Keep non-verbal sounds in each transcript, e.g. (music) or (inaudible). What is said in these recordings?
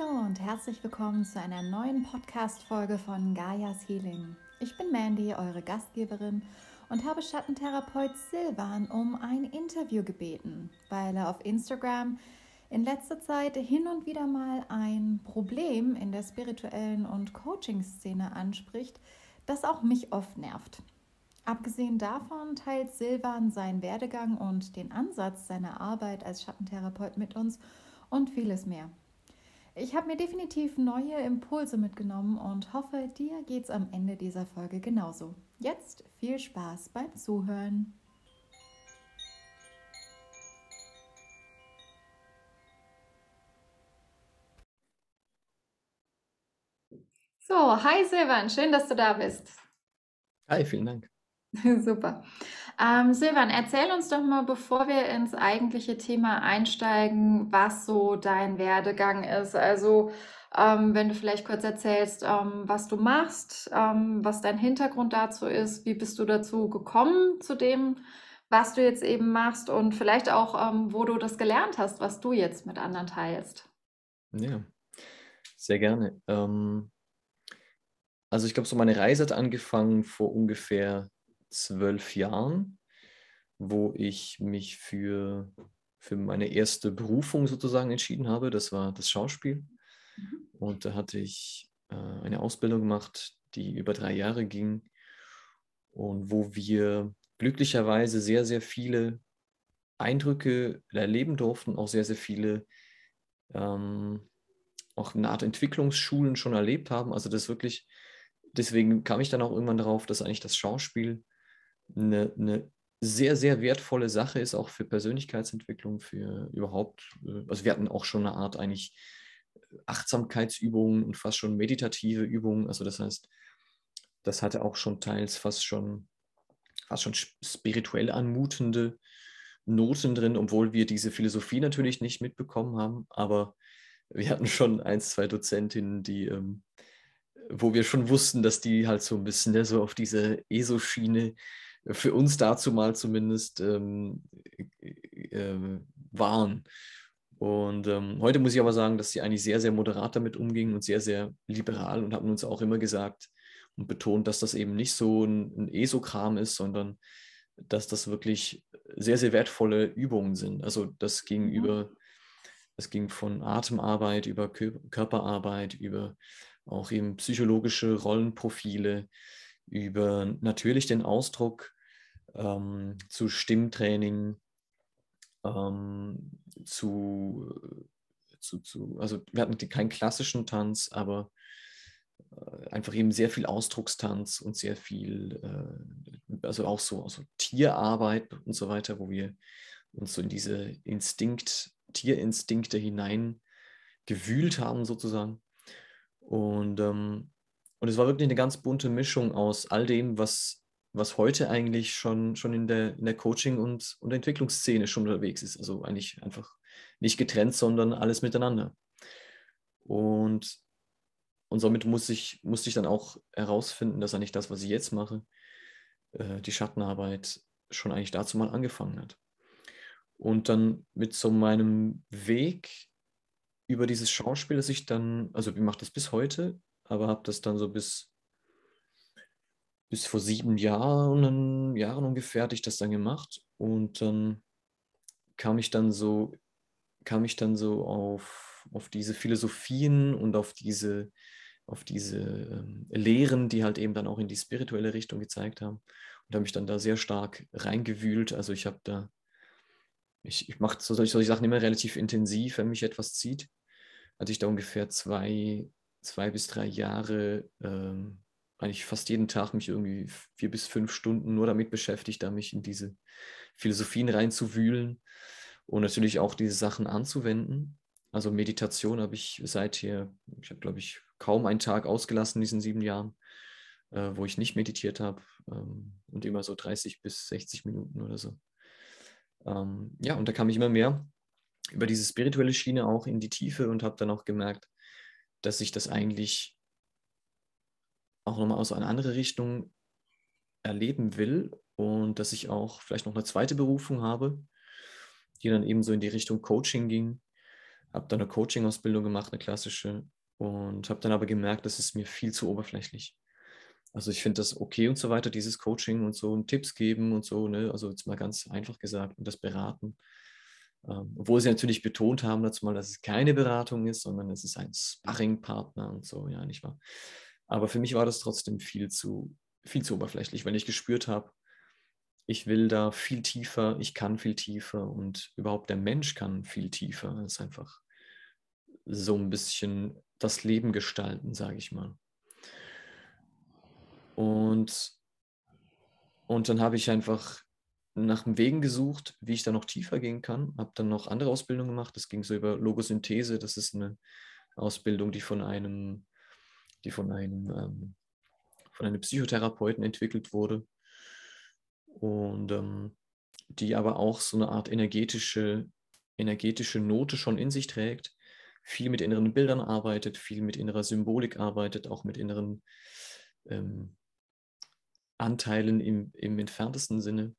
Hallo und herzlich willkommen zu einer neuen Podcast-Folge von Gaias Healing. Ich bin Mandy, eure Gastgeberin und habe Schattentherapeut Silvan um ein Interview gebeten, weil er auf Instagram in letzter Zeit hin und wieder mal ein Problem in der spirituellen und Coaching-Szene anspricht, das auch mich oft nervt. Abgesehen davon teilt Silvan seinen Werdegang und den Ansatz seiner Arbeit als Schattentherapeut mit uns und vieles mehr. Ich habe mir definitiv neue Impulse mitgenommen und hoffe, dir geht es am Ende dieser Folge genauso. Jetzt viel Spaß beim Zuhören. So, hi Silvan, schön, dass du da bist. Hi, vielen Dank. (laughs) Super. Ähm, Silvan, erzähl uns doch mal, bevor wir ins eigentliche Thema einsteigen, was so dein Werdegang ist. Also, ähm, wenn du vielleicht kurz erzählst, ähm, was du machst, ähm, was dein Hintergrund dazu ist, wie bist du dazu gekommen zu dem, was du jetzt eben machst und vielleicht auch, ähm, wo du das gelernt hast, was du jetzt mit anderen teilst. Ja, sehr gerne. Ähm, also ich glaube, so meine Reise hat angefangen vor ungefähr zwölf Jahren, wo ich mich für, für meine erste Berufung sozusagen entschieden habe. Das war das Schauspiel. Mhm. Und da hatte ich äh, eine Ausbildung gemacht, die über drei Jahre ging und wo wir glücklicherweise sehr, sehr viele Eindrücke erleben durften, auch sehr, sehr viele ähm, auch eine Art Entwicklungsschulen schon erlebt haben. Also das wirklich, deswegen kam ich dann auch irgendwann darauf, dass eigentlich das Schauspiel eine, eine sehr, sehr wertvolle Sache ist, auch für Persönlichkeitsentwicklung, für überhaupt, äh, also wir hatten auch schon eine Art eigentlich Achtsamkeitsübungen und fast schon meditative Übungen. Also das heißt, das hatte auch schon teils fast schon, fast schon spirituell anmutende Noten drin, obwohl wir diese Philosophie natürlich nicht mitbekommen haben. Aber wir hatten schon ein, zwei Dozentinnen, die, ähm, wo wir schon wussten, dass die halt so ein bisschen ne, so auf diese ESO-Schiene für uns dazu mal zumindest ähm, äh, waren. Und ähm, heute muss ich aber sagen, dass sie eigentlich sehr, sehr moderat damit umgingen und sehr, sehr liberal und haben uns auch immer gesagt und betont, dass das eben nicht so ein, ein ESO-Kram ist, sondern dass das wirklich sehr, sehr wertvolle Übungen sind. Also das ging mhm. über, das ging von Atemarbeit über Körperarbeit, über auch eben psychologische Rollenprofile, über natürlich den Ausdruck ähm, zu Stimmtraining, ähm, zu, zu, zu, also wir hatten keinen klassischen Tanz, aber äh, einfach eben sehr viel Ausdruckstanz und sehr viel, äh, also auch so also Tierarbeit und so weiter, wo wir uns so in diese Instinkt, Tierinstinkte hinein gewühlt haben sozusagen. Und ähm, und es war wirklich eine ganz bunte Mischung aus all dem, was, was heute eigentlich schon, schon in der, in der Coaching- und, und Entwicklungsszene schon unterwegs ist. Also eigentlich einfach nicht getrennt, sondern alles miteinander. Und, und somit muss ich, musste ich dann auch herausfinden, dass eigentlich das, was ich jetzt mache, äh, die Schattenarbeit, schon eigentlich dazu mal angefangen hat. Und dann mit so meinem Weg über dieses Schauspiel, das ich dann, also ich mache das bis heute, aber habe das dann so bis, bis vor sieben Jahren, Jahren ungefähr, hatte ich das dann gemacht und dann kam ich dann so, kam ich dann so auf, auf diese Philosophien und auf diese, auf diese ähm, Lehren, die halt eben dann auch in die spirituelle Richtung gezeigt haben und habe mich dann da sehr stark reingewühlt. Also ich habe da, ich, ich mache solche, solche Sachen immer relativ intensiv, wenn mich etwas zieht. Hatte ich da ungefähr zwei, zwei bis drei Jahre ähm, eigentlich fast jeden Tag mich irgendwie vier bis fünf Stunden nur damit beschäftigt, da mich in diese Philosophien reinzuwühlen und natürlich auch diese Sachen anzuwenden. Also Meditation habe ich seither, ich habe glaube ich kaum einen Tag ausgelassen in diesen sieben Jahren, äh, wo ich nicht meditiert habe ähm, und immer so 30 bis 60 Minuten oder so. Ähm, ja, und da kam ich immer mehr über diese spirituelle Schiene auch in die Tiefe und habe dann auch gemerkt, dass ich das eigentlich auch nochmal aus einer anderen Richtung erleben will und dass ich auch vielleicht noch eine zweite Berufung habe, die dann eben so in die Richtung Coaching ging, habe dann eine Coaching-Ausbildung gemacht, eine klassische, und habe dann aber gemerkt, das ist mir viel zu oberflächlich. Also ich finde das okay und so weiter, dieses Coaching und so und Tipps geben und so, ne? also jetzt mal ganz einfach gesagt und das Beraten. Ähm, obwohl sie natürlich betont haben dazu mal, dass es keine Beratung ist, sondern es ist ein Sparringpartner und so, ja, nicht wahr? Aber für mich war das trotzdem viel zu, viel zu oberflächlich, weil ich gespürt habe, ich will da viel tiefer, ich kann viel tiefer und überhaupt der Mensch kann viel tiefer. Es ist einfach so ein bisschen das Leben gestalten, sage ich mal. Und, und dann habe ich einfach nach Wegen gesucht, wie ich da noch tiefer gehen kann. Habe dann noch andere Ausbildungen gemacht. Das ging so über Logosynthese. Das ist eine Ausbildung, die von einem, die von einem, ähm, von einem Psychotherapeuten entwickelt wurde. Und ähm, die aber auch so eine Art energetische, energetische Note schon in sich trägt. Viel mit inneren Bildern arbeitet, viel mit innerer Symbolik arbeitet, auch mit inneren ähm, Anteilen im, im entferntesten Sinne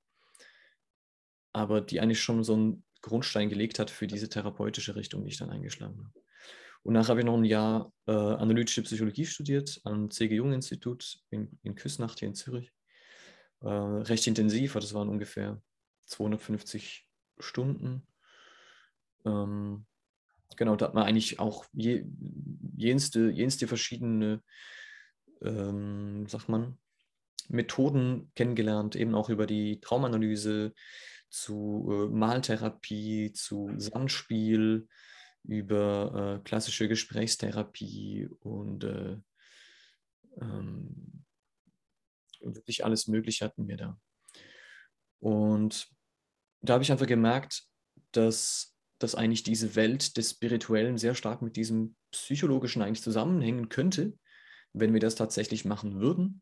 aber die eigentlich schon so einen Grundstein gelegt hat für diese therapeutische Richtung, die ich dann eingeschlagen habe. Und nachher habe ich noch ein Jahr äh, analytische Psychologie studiert am C.G. Jung Institut in, in Küsnacht hier in Zürich. Äh, recht intensiv, das waren ungefähr 250 Stunden. Ähm, genau, da hat man eigentlich auch je, jenste, jenste verschiedene, ähm, sagt man, Methoden kennengelernt, eben auch über die Traumanalyse, zu äh, Maltherapie, zu Sandspiel, über äh, klassische Gesprächstherapie und äh, ähm, wirklich alles Mögliche hatten wir da. Und da habe ich einfach gemerkt, dass, dass eigentlich diese Welt des Spirituellen sehr stark mit diesem Psychologischen eigentlich zusammenhängen könnte, wenn wir das tatsächlich machen würden.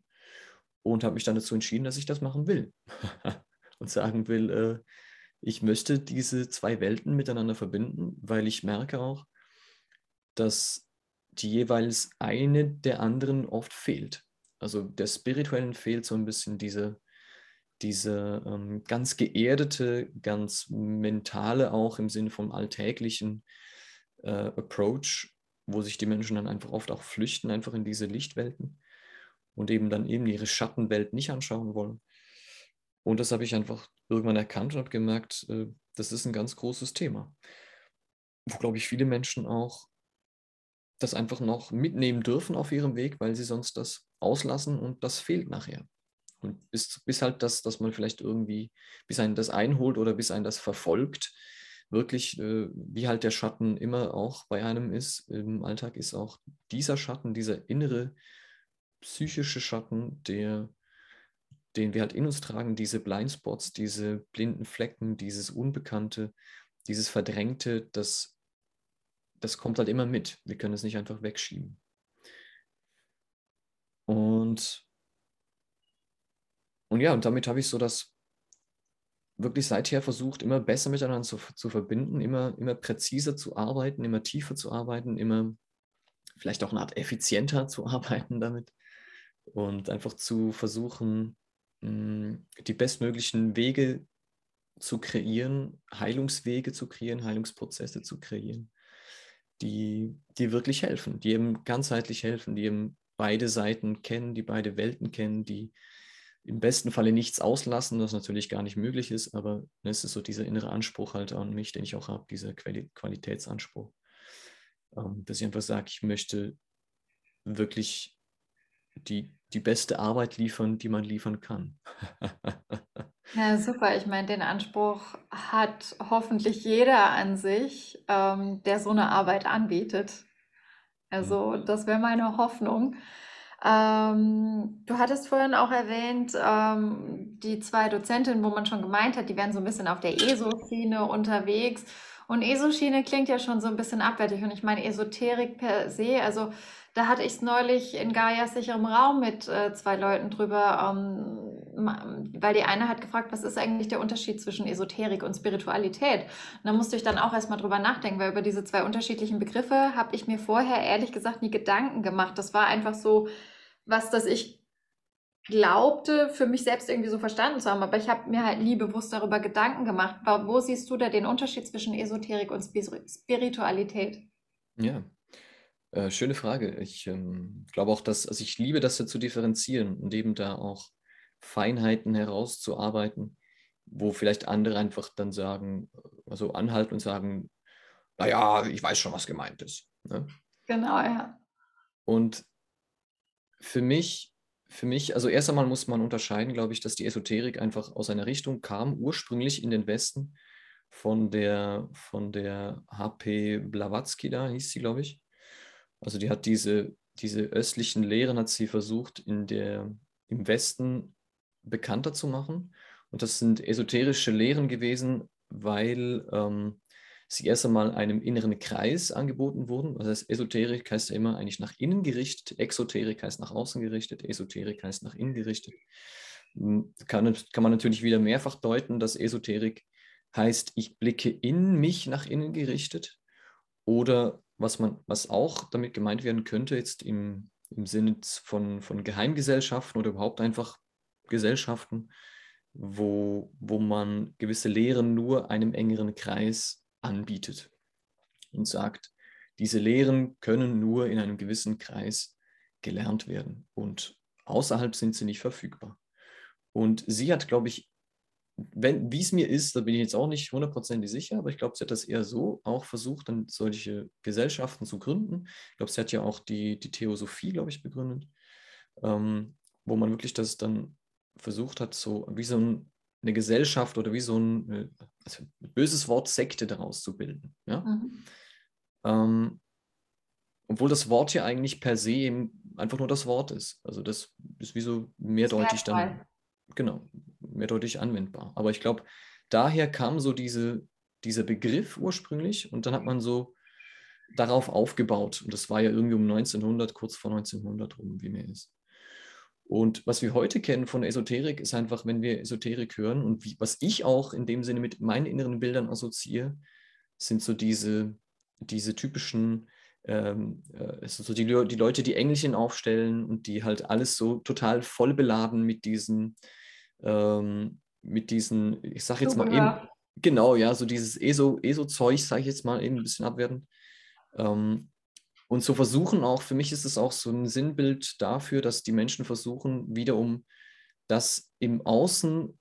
Und habe mich dann dazu entschieden, dass ich das machen will. (laughs) und sagen will, äh, ich möchte diese zwei Welten miteinander verbinden, weil ich merke auch, dass die jeweils eine der anderen oft fehlt. Also der Spirituellen fehlt so ein bisschen diese, diese ähm, ganz geerdete, ganz mentale auch im Sinne vom alltäglichen äh, Approach, wo sich die Menschen dann einfach oft auch flüchten, einfach in diese Lichtwelten und eben dann eben ihre Schattenwelt nicht anschauen wollen. Und das habe ich einfach irgendwann erkannt und habe gemerkt, äh, das ist ein ganz großes Thema. Wo, glaube ich, viele Menschen auch das einfach noch mitnehmen dürfen auf ihrem Weg, weil sie sonst das auslassen und das fehlt nachher. Und bis, bis halt das, dass man vielleicht irgendwie, bis einen das einholt oder bis einen das verfolgt, wirklich, äh, wie halt der Schatten immer auch bei einem ist, im Alltag ist auch dieser Schatten, dieser innere psychische Schatten, der den wir halt in uns tragen, diese Blindspots, diese blinden Flecken, dieses Unbekannte, dieses Verdrängte, das, das kommt halt immer mit. Wir können es nicht einfach wegschieben. Und, und ja, und damit habe ich so das wirklich seither versucht, immer besser miteinander zu, zu verbinden, immer, immer präziser zu arbeiten, immer tiefer zu arbeiten, immer vielleicht auch eine Art effizienter (laughs) zu arbeiten damit und einfach zu versuchen, die bestmöglichen Wege zu kreieren, Heilungswege zu kreieren, Heilungsprozesse zu kreieren, die, die wirklich helfen, die eben ganzheitlich helfen, die eben beide Seiten kennen, die beide Welten kennen, die im besten Falle nichts auslassen, was natürlich gar nicht möglich ist, aber es ist so dieser innere Anspruch halt an mich, den ich auch habe, dieser Qualitätsanspruch, ähm, dass ich einfach sage, ich möchte wirklich die, die beste Arbeit liefern, die man liefern kann. (laughs) ja, super. Ich meine, den Anspruch hat hoffentlich jeder an sich, ähm, der so eine Arbeit anbietet. Also mhm. das wäre meine Hoffnung. Ähm, du hattest vorhin auch erwähnt, ähm, die zwei Dozentinnen, wo man schon gemeint hat, die wären so ein bisschen auf der ESO-Schiene unterwegs. Und ESO-Schiene klingt ja schon so ein bisschen abwertig. Und ich meine Esoterik per se, also da hatte ich es neulich in Gaias sicherem Raum mit äh, zwei Leuten drüber, ähm, weil die eine hat gefragt, was ist eigentlich der Unterschied zwischen Esoterik und Spiritualität? Und da musste ich dann auch erstmal drüber nachdenken, weil über diese zwei unterschiedlichen Begriffe habe ich mir vorher ehrlich gesagt nie Gedanken gemacht. Das war einfach so was, das ich glaubte, für mich selbst irgendwie so verstanden zu haben, aber ich habe mir halt nie bewusst darüber Gedanken gemacht. Wo siehst du da den Unterschied zwischen Esoterik und Spiritualität? Ja, äh, schöne Frage. Ich ähm, glaube auch, dass, also ich liebe das ja zu differenzieren und eben da auch Feinheiten herauszuarbeiten, wo vielleicht andere einfach dann sagen, also anhalten und sagen, naja, ich weiß schon, was gemeint ist. Ne? Genau, ja. Und für mich, für mich, also erst einmal muss man unterscheiden, glaube ich, dass die Esoterik einfach aus einer Richtung kam, ursprünglich in den Westen, von der, von der HP Blavatsky da, hieß sie, glaube ich. Also die hat diese, diese östlichen Lehren, hat sie versucht, in der, im Westen bekannter zu machen. Und das sind esoterische Lehren gewesen, weil ähm, sie erst einmal einem inneren Kreis angeboten wurden. Das heißt, Esoterik heißt ja immer eigentlich nach innen gerichtet, Exoterik heißt nach außen gerichtet, Esoterik heißt nach innen gerichtet. Hm, kann, kann man natürlich wieder mehrfach deuten, dass Esoterik heißt, ich blicke in mich nach innen gerichtet. Oder was man, was auch damit gemeint werden könnte, jetzt im, im Sinne von, von Geheimgesellschaften oder überhaupt einfach Gesellschaften, wo, wo man gewisse Lehren nur einem engeren Kreis anbietet und sagt, diese Lehren können nur in einem gewissen Kreis gelernt werden und außerhalb sind sie nicht verfügbar. Und sie hat, glaube ich, wie es mir ist, da bin ich jetzt auch nicht hundertprozentig sicher, aber ich glaube, sie hat das eher so auch versucht, dann solche Gesellschaften zu gründen. Ich glaube, sie hat ja auch die, die Theosophie, glaube ich, begründet, ähm, wo man wirklich das dann versucht hat, so wie so ein, eine Gesellschaft oder wie so ein, äh, also ein böses Wort Sekte daraus zu bilden. Ja? Mhm. Ähm, obwohl das Wort ja eigentlich per se eben einfach nur das Wort ist. Also das ist wie so mehrdeutig dann. Genau, mehrdeutig anwendbar. Aber ich glaube, daher kam so diese, dieser Begriff ursprünglich und dann hat man so darauf aufgebaut. Und das war ja irgendwie um 1900, kurz vor 1900 rum, wie mir ist. Und was wir heute kennen von Esoterik, ist einfach, wenn wir Esoterik hören und wie, was ich auch in dem Sinne mit meinen inneren Bildern assoziiere, sind so diese, diese typischen, ähm, äh, so die, die Leute, die Engelchen aufstellen und die halt alles so total voll beladen mit diesen, ähm, mit diesen, ich sage jetzt mal eben, genau, ja, so dieses ESO-Zeug, ESO sage ich jetzt mal eben ein bisschen abwerten. Ähm, und so versuchen auch, für mich ist es auch so ein Sinnbild dafür, dass die Menschen versuchen, wiederum das im Außen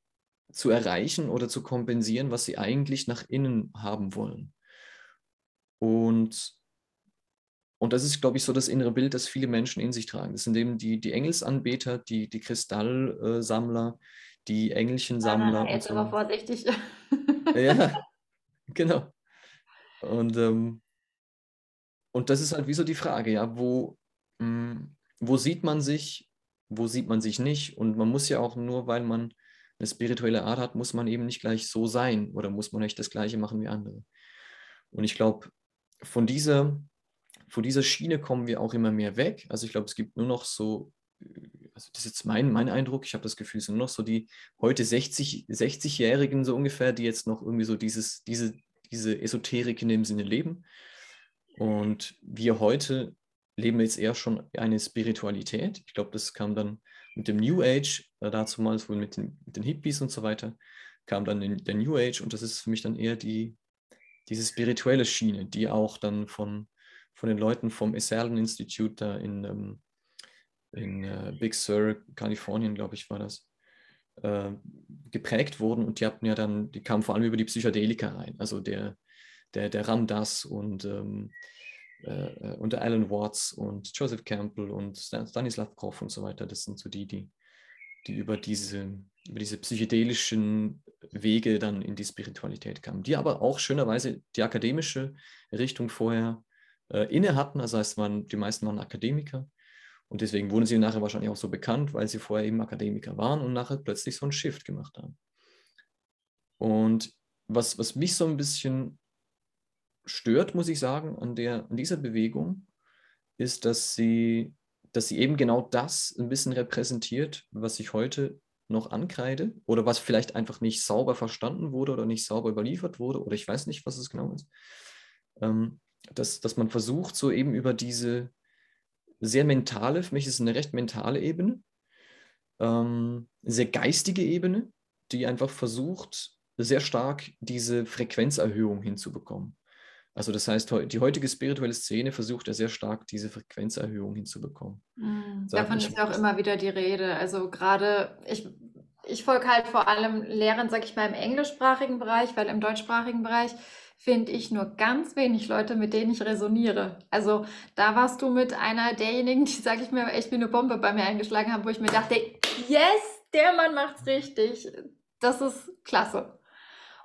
zu erreichen oder zu kompensieren, was sie eigentlich nach innen haben wollen. Und, und das ist, glaube ich, so das innere Bild, das viele Menschen in sich tragen. Das sind eben die, die Engelsanbeter, die, die Kristallsammler, die Engelchensammler. Ah, jetzt so. aber vorsichtig. ja, (laughs) genau. Und ähm, und das ist halt wie so die Frage, ja, wo, mh, hm, wo sieht man sich, wo sieht man sich nicht? Und man muss ja auch nur, weil man eine spirituelle Art hat, muss man eben nicht gleich so sein oder muss man nicht das Gleiche machen wie andere. Und ich glaube, von dieser, von dieser Schiene kommen wir auch immer mehr weg. Also ich glaube, es gibt nur noch so, also das ist jetzt mein, mein Eindruck, ich habe das Gefühl, es sind nur noch so die heute 60, 60-Jährigen so ungefähr, die jetzt noch irgendwie so dieses, diese, diese Esoterik in dem Sinne leben. Und wir heute leben jetzt eher schon eine Spiritualität. Ich glaube, das kam dann mit dem New Age, äh, dazu mal wohl mit den, mit den, Hippies und so weiter, kam dann in, der New Age und das ist für mich dann eher die, diese spirituelle Schiene, die auch dann von, von den Leuten vom Esalen Institute da in, ähm, in äh, Big Sur, Kalifornien, glaube ich, war das, äh, geprägt wurden und die hatten ja dann, die kamen vor allem über die Psychedelika rein. Also der, der, der Ramdas und, ähm, äh, und der Alan Watts und Joseph Campbell und Stanislav Grof und so weiter. Das sind so die, die, die über diese, über diese psychedelischen Wege dann in die Spiritualität kamen, die aber auch schönerweise die akademische Richtung vorher äh, inne hatten. Also heißt, man, die meisten waren Akademiker. Und deswegen wurden sie nachher wahrscheinlich auch so bekannt, weil sie vorher eben Akademiker waren und nachher plötzlich so einen Shift gemacht haben. Und was, was mich so ein bisschen stört, muss ich sagen, an, der, an dieser Bewegung, ist, dass sie, dass sie eben genau das ein bisschen repräsentiert, was ich heute noch ankreide oder was vielleicht einfach nicht sauber verstanden wurde oder nicht sauber überliefert wurde oder ich weiß nicht, was es genau ist. Ähm, dass, dass man versucht, so eben über diese sehr mentale, für mich ist es eine recht mentale Ebene, ähm, sehr geistige Ebene, die einfach versucht, sehr stark diese Frequenzerhöhung hinzubekommen. Also das heißt, die heutige spirituelle Szene versucht ja sehr stark, diese Frequenzerhöhung hinzubekommen. Mhm. Davon ist ja auch immer wieder die Rede. Also gerade, ich, ich folge halt vor allem Lehrern, sag ich mal, im englischsprachigen Bereich, weil im deutschsprachigen Bereich finde ich nur ganz wenig Leute, mit denen ich resoniere. Also da warst du mit einer derjenigen, die, sag ich mir, echt wie eine Bombe bei mir eingeschlagen haben, wo ich mir dachte, yes, der Mann macht's richtig. Das ist klasse.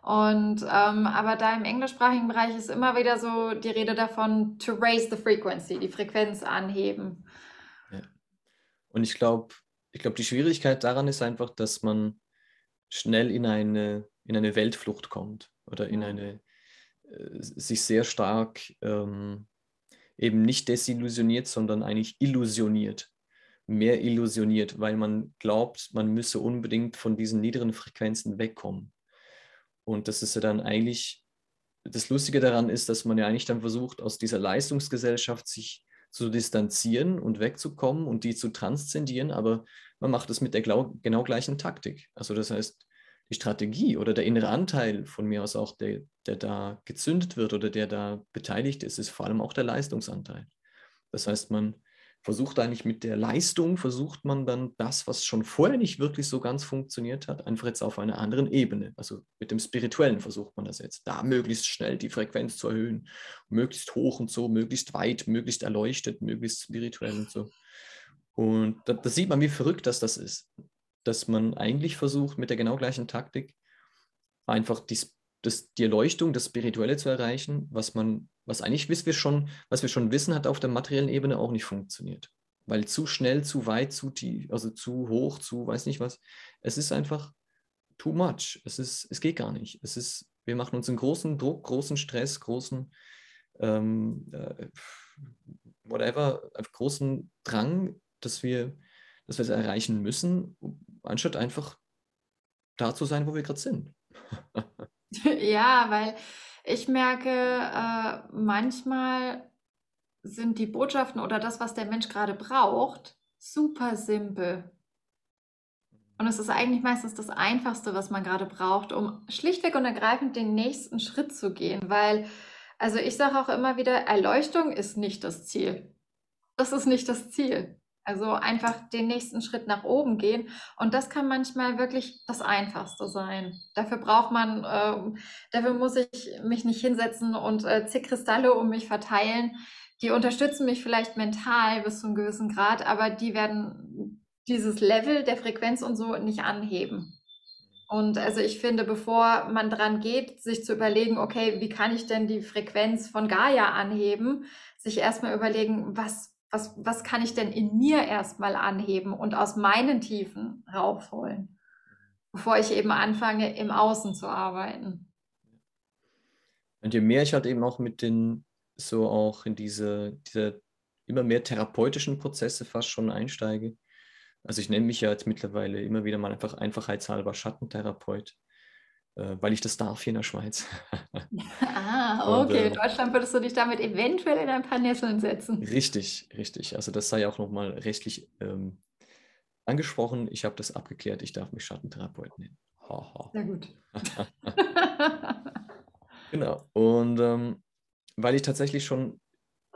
Und ähm, aber da im englischsprachigen Bereich ist immer wieder so die Rede davon, to raise the frequency, die Frequenz anheben. Ja. Und ich glaube, ich glaube, die Schwierigkeit daran ist einfach, dass man schnell in eine, in eine Weltflucht kommt oder in eine, äh, sich sehr stark ähm, eben nicht desillusioniert, sondern eigentlich illusioniert, mehr illusioniert, weil man glaubt, man müsse unbedingt von diesen niederen Frequenzen wegkommen. Und das ist ja dann eigentlich, das Lustige daran ist, dass man ja eigentlich dann versucht, aus dieser Leistungsgesellschaft sich zu distanzieren und wegzukommen und die zu transzendieren, aber man macht das mit der genau gleichen Taktik. Also das heißt, die Strategie oder der innere Anteil von mir aus auch, der, der da gezündet wird oder der da beteiligt ist, ist vor allem auch der Leistungsanteil. Das heißt, man versucht eigentlich mit der Leistung, versucht man dann das, was schon vorher nicht wirklich so ganz funktioniert hat, einfach jetzt auf einer anderen Ebene. Also mit dem Spirituellen versucht man das jetzt, da möglichst schnell die Frequenz zu erhöhen, möglichst hoch und so, möglichst weit, möglichst erleuchtet, möglichst spirituell und so. Und da, da sieht man, wie verrückt das, das ist, dass man eigentlich versucht, mit der genau gleichen Taktik einfach die, das, die Erleuchtung, das Spirituelle zu erreichen, was man was eigentlich, was wir schon, was wir schon wissen, hat auf der materiellen Ebene auch nicht funktioniert. Weil zu schnell, zu weit, zu tief, also zu hoch, zu weiß nicht was. Es ist einfach too much. Es, ist, es geht gar nicht. Es ist, wir machen uns einen großen Druck, großen Stress, großen ähm, äh, whatever, großen Drang, dass wir, dass wir es erreichen müssen, anstatt einfach da zu sein, wo wir gerade sind. (laughs) ja, weil ich merke, äh, manchmal sind die Botschaften oder das, was der Mensch gerade braucht, super simpel. Und es ist eigentlich meistens das Einfachste, was man gerade braucht, um schlichtweg und ergreifend den nächsten Schritt zu gehen. Weil, also ich sage auch immer wieder, Erleuchtung ist nicht das Ziel. Das ist nicht das Ziel. Also einfach den nächsten Schritt nach oben gehen. Und das kann manchmal wirklich das Einfachste sein. Dafür braucht man, äh, dafür muss ich mich nicht hinsetzen und äh, zig Kristalle um mich verteilen. Die unterstützen mich vielleicht mental bis zu einem gewissen Grad, aber die werden dieses Level der Frequenz und so nicht anheben. Und also ich finde, bevor man dran geht, sich zu überlegen, okay, wie kann ich denn die Frequenz von Gaia anheben, sich erstmal überlegen, was, was, was kann ich denn in mir erstmal anheben und aus meinen Tiefen rausholen, bevor ich eben anfange, im Außen zu arbeiten. Und je mehr ich halt eben auch mit den, so auch in diese, diese immer mehr therapeutischen Prozesse fast schon einsteige. Also ich nenne mich ja jetzt mittlerweile immer wieder mal einfach einfachheitshalber Schattentherapeut. Äh, weil ich das darf hier in der Schweiz. (laughs) ah, okay. Und, äh, in Deutschland würdest du dich damit eventuell in ein paar Nesseln setzen. Richtig, richtig. Also das sei auch nochmal rechtlich ähm, angesprochen. Ich habe das abgeklärt. Ich darf mich Schattentherapeut nennen. Ha, ha. Sehr gut. (laughs) (laughs) genau. Und ähm, weil ich tatsächlich schon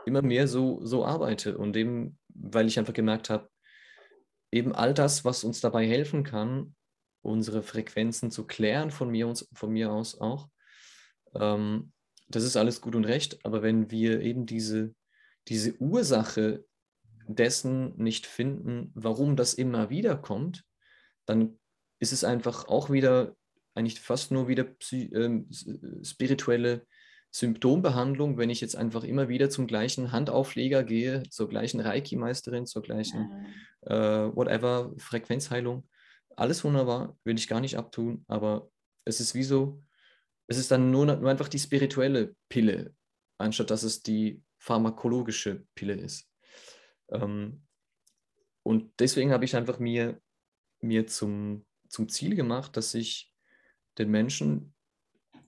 immer mehr so, so arbeite und eben, weil ich einfach gemerkt habe, eben all das, was uns dabei helfen kann, unsere Frequenzen zu klären, von mir, uns, von mir aus auch. Ähm, das ist alles gut und recht, aber wenn wir eben diese, diese Ursache dessen nicht finden, warum das immer wieder kommt, dann ist es einfach auch wieder, eigentlich fast nur wieder äh, spirituelle Symptombehandlung, wenn ich jetzt einfach immer wieder zum gleichen Handaufleger gehe, zur gleichen Reiki-Meisterin, zur gleichen äh, whatever Frequenzheilung alles wunderbar, will ich gar nicht abtun, aber es ist wie so, es ist dann nur, nur einfach die spirituelle Pille, anstatt dass es die pharmakologische Pille ist. Ähm, und deswegen habe ich einfach mir, mir zum, zum Ziel gemacht, dass ich den Menschen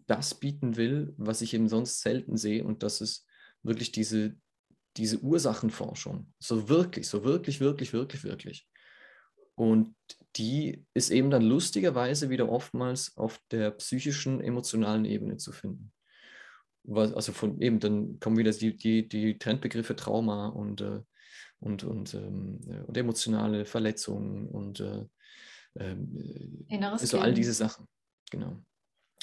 das bieten will, was ich eben sonst selten sehe, und das ist wirklich diese, diese Ursachenforschung. So wirklich, so wirklich, wirklich, wirklich, wirklich. Und die ist eben dann lustigerweise wieder oftmals auf der psychischen, emotionalen Ebene zu finden. Was, also von eben, dann kommen wieder die, die, die Trendbegriffe Trauma und, äh, und, und, ähm, und emotionale Verletzungen und äh, ähm, Inneres also all diese Sachen. Genau.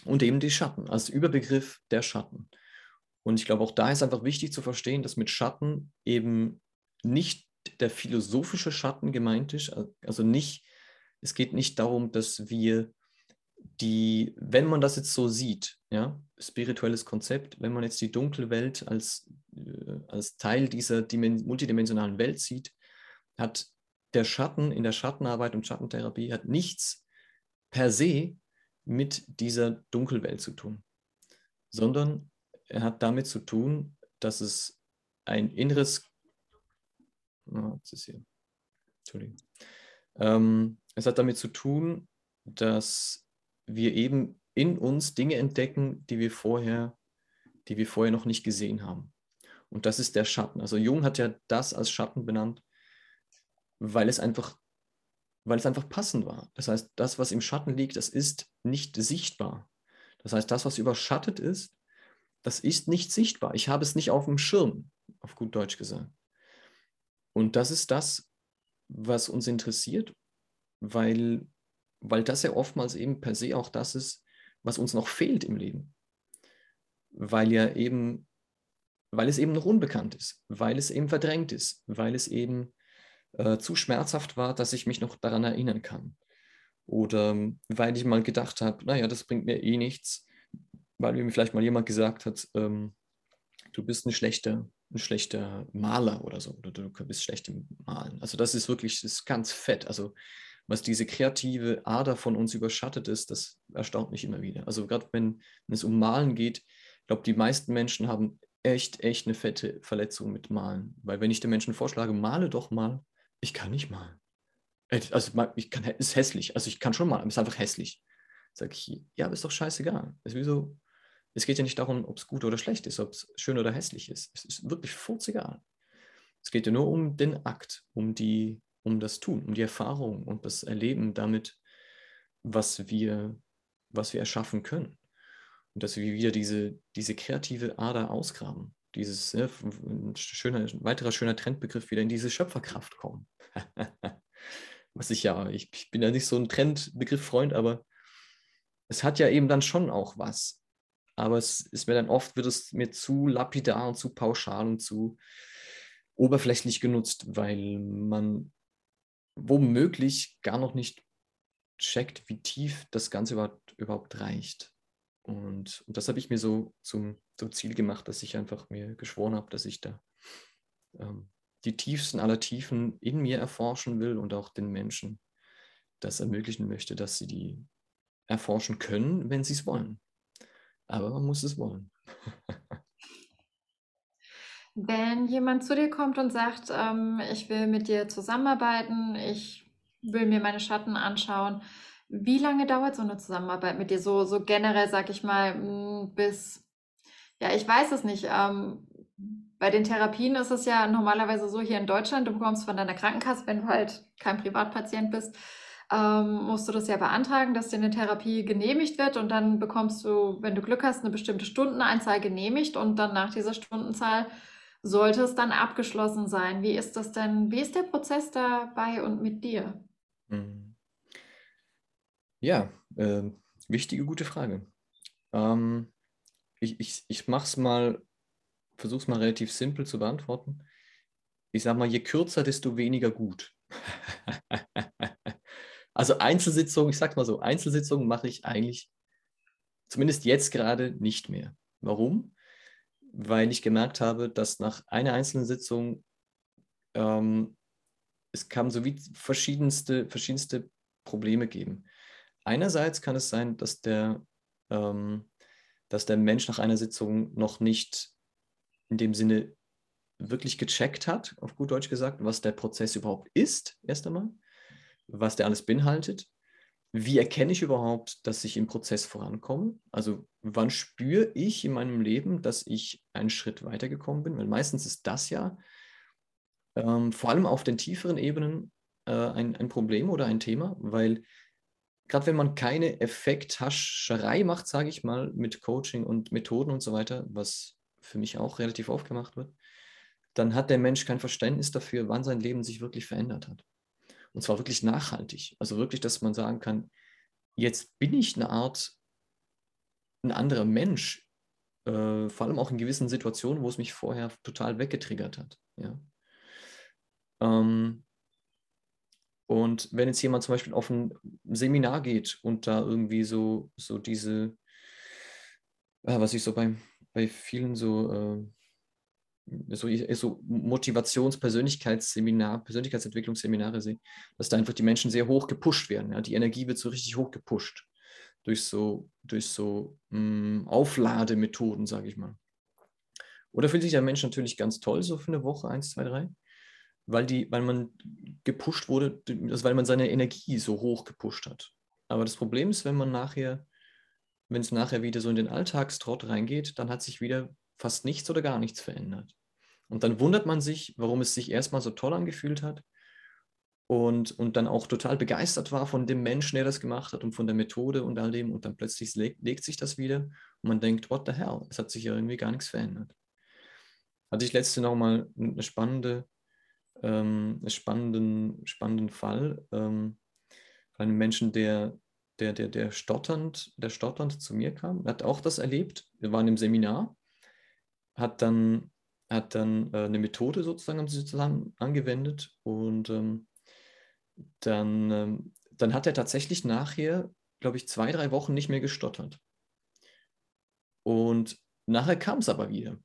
Und eben die Schatten, als Überbegriff der Schatten. Und ich glaube, auch da ist einfach wichtig zu verstehen, dass mit Schatten eben nicht der philosophische Schatten gemeint ist, also nicht, es geht nicht darum, dass wir die, wenn man das jetzt so sieht, ja, spirituelles Konzept, wenn man jetzt die dunkle Welt als, äh, als Teil dieser multidimensionalen Welt sieht, hat der Schatten in der Schattenarbeit und Schattentherapie hat nichts per se mit dieser Dunkelwelt zu tun, sondern er hat damit zu tun, dass es ein inneres, jetzt ist hier, Entschuldigung, ähm, es hat damit zu tun, dass wir eben in uns Dinge entdecken, die wir vorher, die wir vorher noch nicht gesehen haben. Und das ist der Schatten. Also Jung hat ja das als Schatten benannt, weil es einfach, weil es einfach passend war. Das heißt, das, was im Schatten liegt, das ist nicht sichtbar. Das heißt, das, was überschattet ist, das ist nicht sichtbar. Ich habe es nicht auf dem Schirm, auf gut Deutsch gesagt. Und das ist das, was uns interessiert, weil weil das ja oftmals eben per se auch das ist, was uns noch fehlt im Leben. Weil ja eben, weil es eben noch unbekannt ist, weil es eben verdrängt ist, weil es eben äh, zu schmerzhaft war, dass ich mich noch daran erinnern kann. Oder weil ich mal gedacht habe, naja, das bringt mir eh nichts, weil mir vielleicht mal jemand gesagt hat, ähm, du bist ein schlechter, ein schlechter Maler oder so, oder du bist schlecht im Malen. Also das ist wirklich, das ist ganz fett. Also was diese kreative Ader von uns überschattet ist, das erstaunt mich immer wieder. Also gerade wenn, wenn es um Malen geht, ich glaube, die meisten Menschen haben echt, echt eine fette Verletzung mit Malen. Weil wenn ich den Menschen vorschlage, male doch mal, ich kann nicht malen. Also ich kann, ist hässlich. Also ich kann schon malen, aber es ist einfach hässlich. Sag ich, ja, aber ist doch scheißegal. Ist so, es geht ja nicht darum, ob es gut oder schlecht ist, ob es schön oder hässlich ist. Es ist wirklich furzegal. Es geht ja nur um den Akt, um die, um das Tun, um die Erfahrung und das Erleben damit, was wir, was wir erschaffen können. Und dass wir wieder diese, diese kreative Ader ausgraben. Dieses ja, ein, schöner, ein weiterer schöner Trendbegriff wieder in diese Schöpferkraft kommen. (laughs) was ich ja, ich, ich bin ja nicht so ein Trendbegriff-Freund, aber es hat ja eben dann schon auch was. Aber es ist mir dann oft, wird es mir zu lapidar und zu pauschal und zu oberflächlich genutzt, weil man womöglich gar noch nicht checkt, wie tief das Ganze überhaupt, überhaupt reicht. Und, und das habe ich mir so zum, zum Ziel gemacht, dass ich einfach mir geschworen habe, dass ich da ähm, die tiefsten aller Tiefen in mir erforschen will und auch den Menschen das ermöglichen möchte, dass sie die erforschen können, wenn sie es wollen. Aber man muss es wollen. (laughs) Wenn jemand zu dir kommt und sagt, ähm, ich will mit dir zusammenarbeiten, ich will mir meine Schatten anschauen, wie lange dauert so eine Zusammenarbeit mit dir? So, so generell, sag ich mal, hm, bis, ja, ich weiß es nicht. Ähm, bei den Therapien ist es ja normalerweise so hier in Deutschland, du bekommst von deiner Krankenkasse, wenn du halt kein Privatpatient bist, ähm, musst du das ja beantragen, dass dir eine Therapie genehmigt wird und dann bekommst du, wenn du Glück hast, eine bestimmte Stundenanzahl genehmigt und dann nach dieser Stundenzahl sollte es dann abgeschlossen sein. Wie ist das denn? Wie ist der Prozess dabei und mit dir? Mhm. Ja, äh, wichtige, gute Frage. Ähm, ich ich, ich mache es mal, versuche es mal relativ simpel zu beantworten. Ich sage mal, je kürzer, desto weniger gut. (laughs) also Einzelsitzungen, ich sage mal so, Einzelsitzungen mache ich eigentlich zumindest jetzt gerade nicht mehr. Warum? weil ich gemerkt habe, dass nach einer einzelnen Sitzung ähm, es kann so wie verschiedenste, verschiedenste Probleme geben. Einerseits kann es sein, dass der, ähm, dass der Mensch nach einer Sitzung noch nicht in dem Sinne wirklich gecheckt hat, auf gut Deutsch gesagt, was der Prozess überhaupt ist, erst einmal, was der alles beinhaltet wie erkenne ich überhaupt, dass ich im Prozess vorankomme? Also wann spüre ich in meinem Leben, dass ich einen Schritt weitergekommen bin? Weil meistens ist das ja, ähm, vor allem auf den tieferen Ebenen, äh, ein, ein Problem oder ein Thema, weil gerade wenn man keine Effekthascherei macht, sage ich mal, mit Coaching und Methoden und so weiter, was für mich auch relativ aufgemacht wird, dann hat der Mensch kein Verständnis dafür, wann sein Leben sich wirklich verändert hat. Und zwar wirklich nachhaltig. Also wirklich, dass man sagen kann, jetzt bin ich eine Art, ein anderer Mensch, äh, vor allem auch in gewissen Situationen, wo es mich vorher total weggetriggert hat. Ja. Ähm, und wenn jetzt jemand zum Beispiel auf ein Seminar geht und da irgendwie so, so diese, ja, was ich so bei, bei vielen so, äh, so, so Motivations-, Persönlichkeitsseminar, Persönlichkeitsentwicklungsseminare sehe, dass da einfach die Menschen sehr hoch gepusht werden. Ja? Die Energie wird so richtig hoch gepusht durch so, durch so mh, hm, Auflademethoden, sage ich mal. Oder fühlt sich der Mensch natürlich ganz toll, so für eine Woche, eins, zwei, drei weil, die, weil man gepusht wurde, also weil man seine Energie so hoch gepusht hat. Aber das Problem ist, wenn man nachher, wenn es nachher wieder so in den Alltagstrott reingeht, dann hat sich wieder fast nichts oder gar nichts verändert. Und dann wundert man sich, warum es sich erstmal so toll angefühlt hat und, und dann auch total begeistert war von dem Menschen, der das gemacht hat und von der Methode und all dem. Und dann plötzlich legt, legt sich das wieder und man denkt, what the hell, es hat sich ja irgendwie gar nichts verändert. Hatte ich letzte noch mal eine spannende ähm, spannenden, spannenden Fall ähm, von einem Menschen, der, der, der, der, stotternd, der stotternd zu mir kam. Hat auch das erlebt. Wir waren im Seminar, hat dann, hat dann äh, eine Methode sozusagen zusammen angewendet und ähm, dann, ähm, dann hat er tatsächlich nachher, glaube ich, zwei, drei Wochen nicht mehr gestottert. Und nachher kam es aber wieder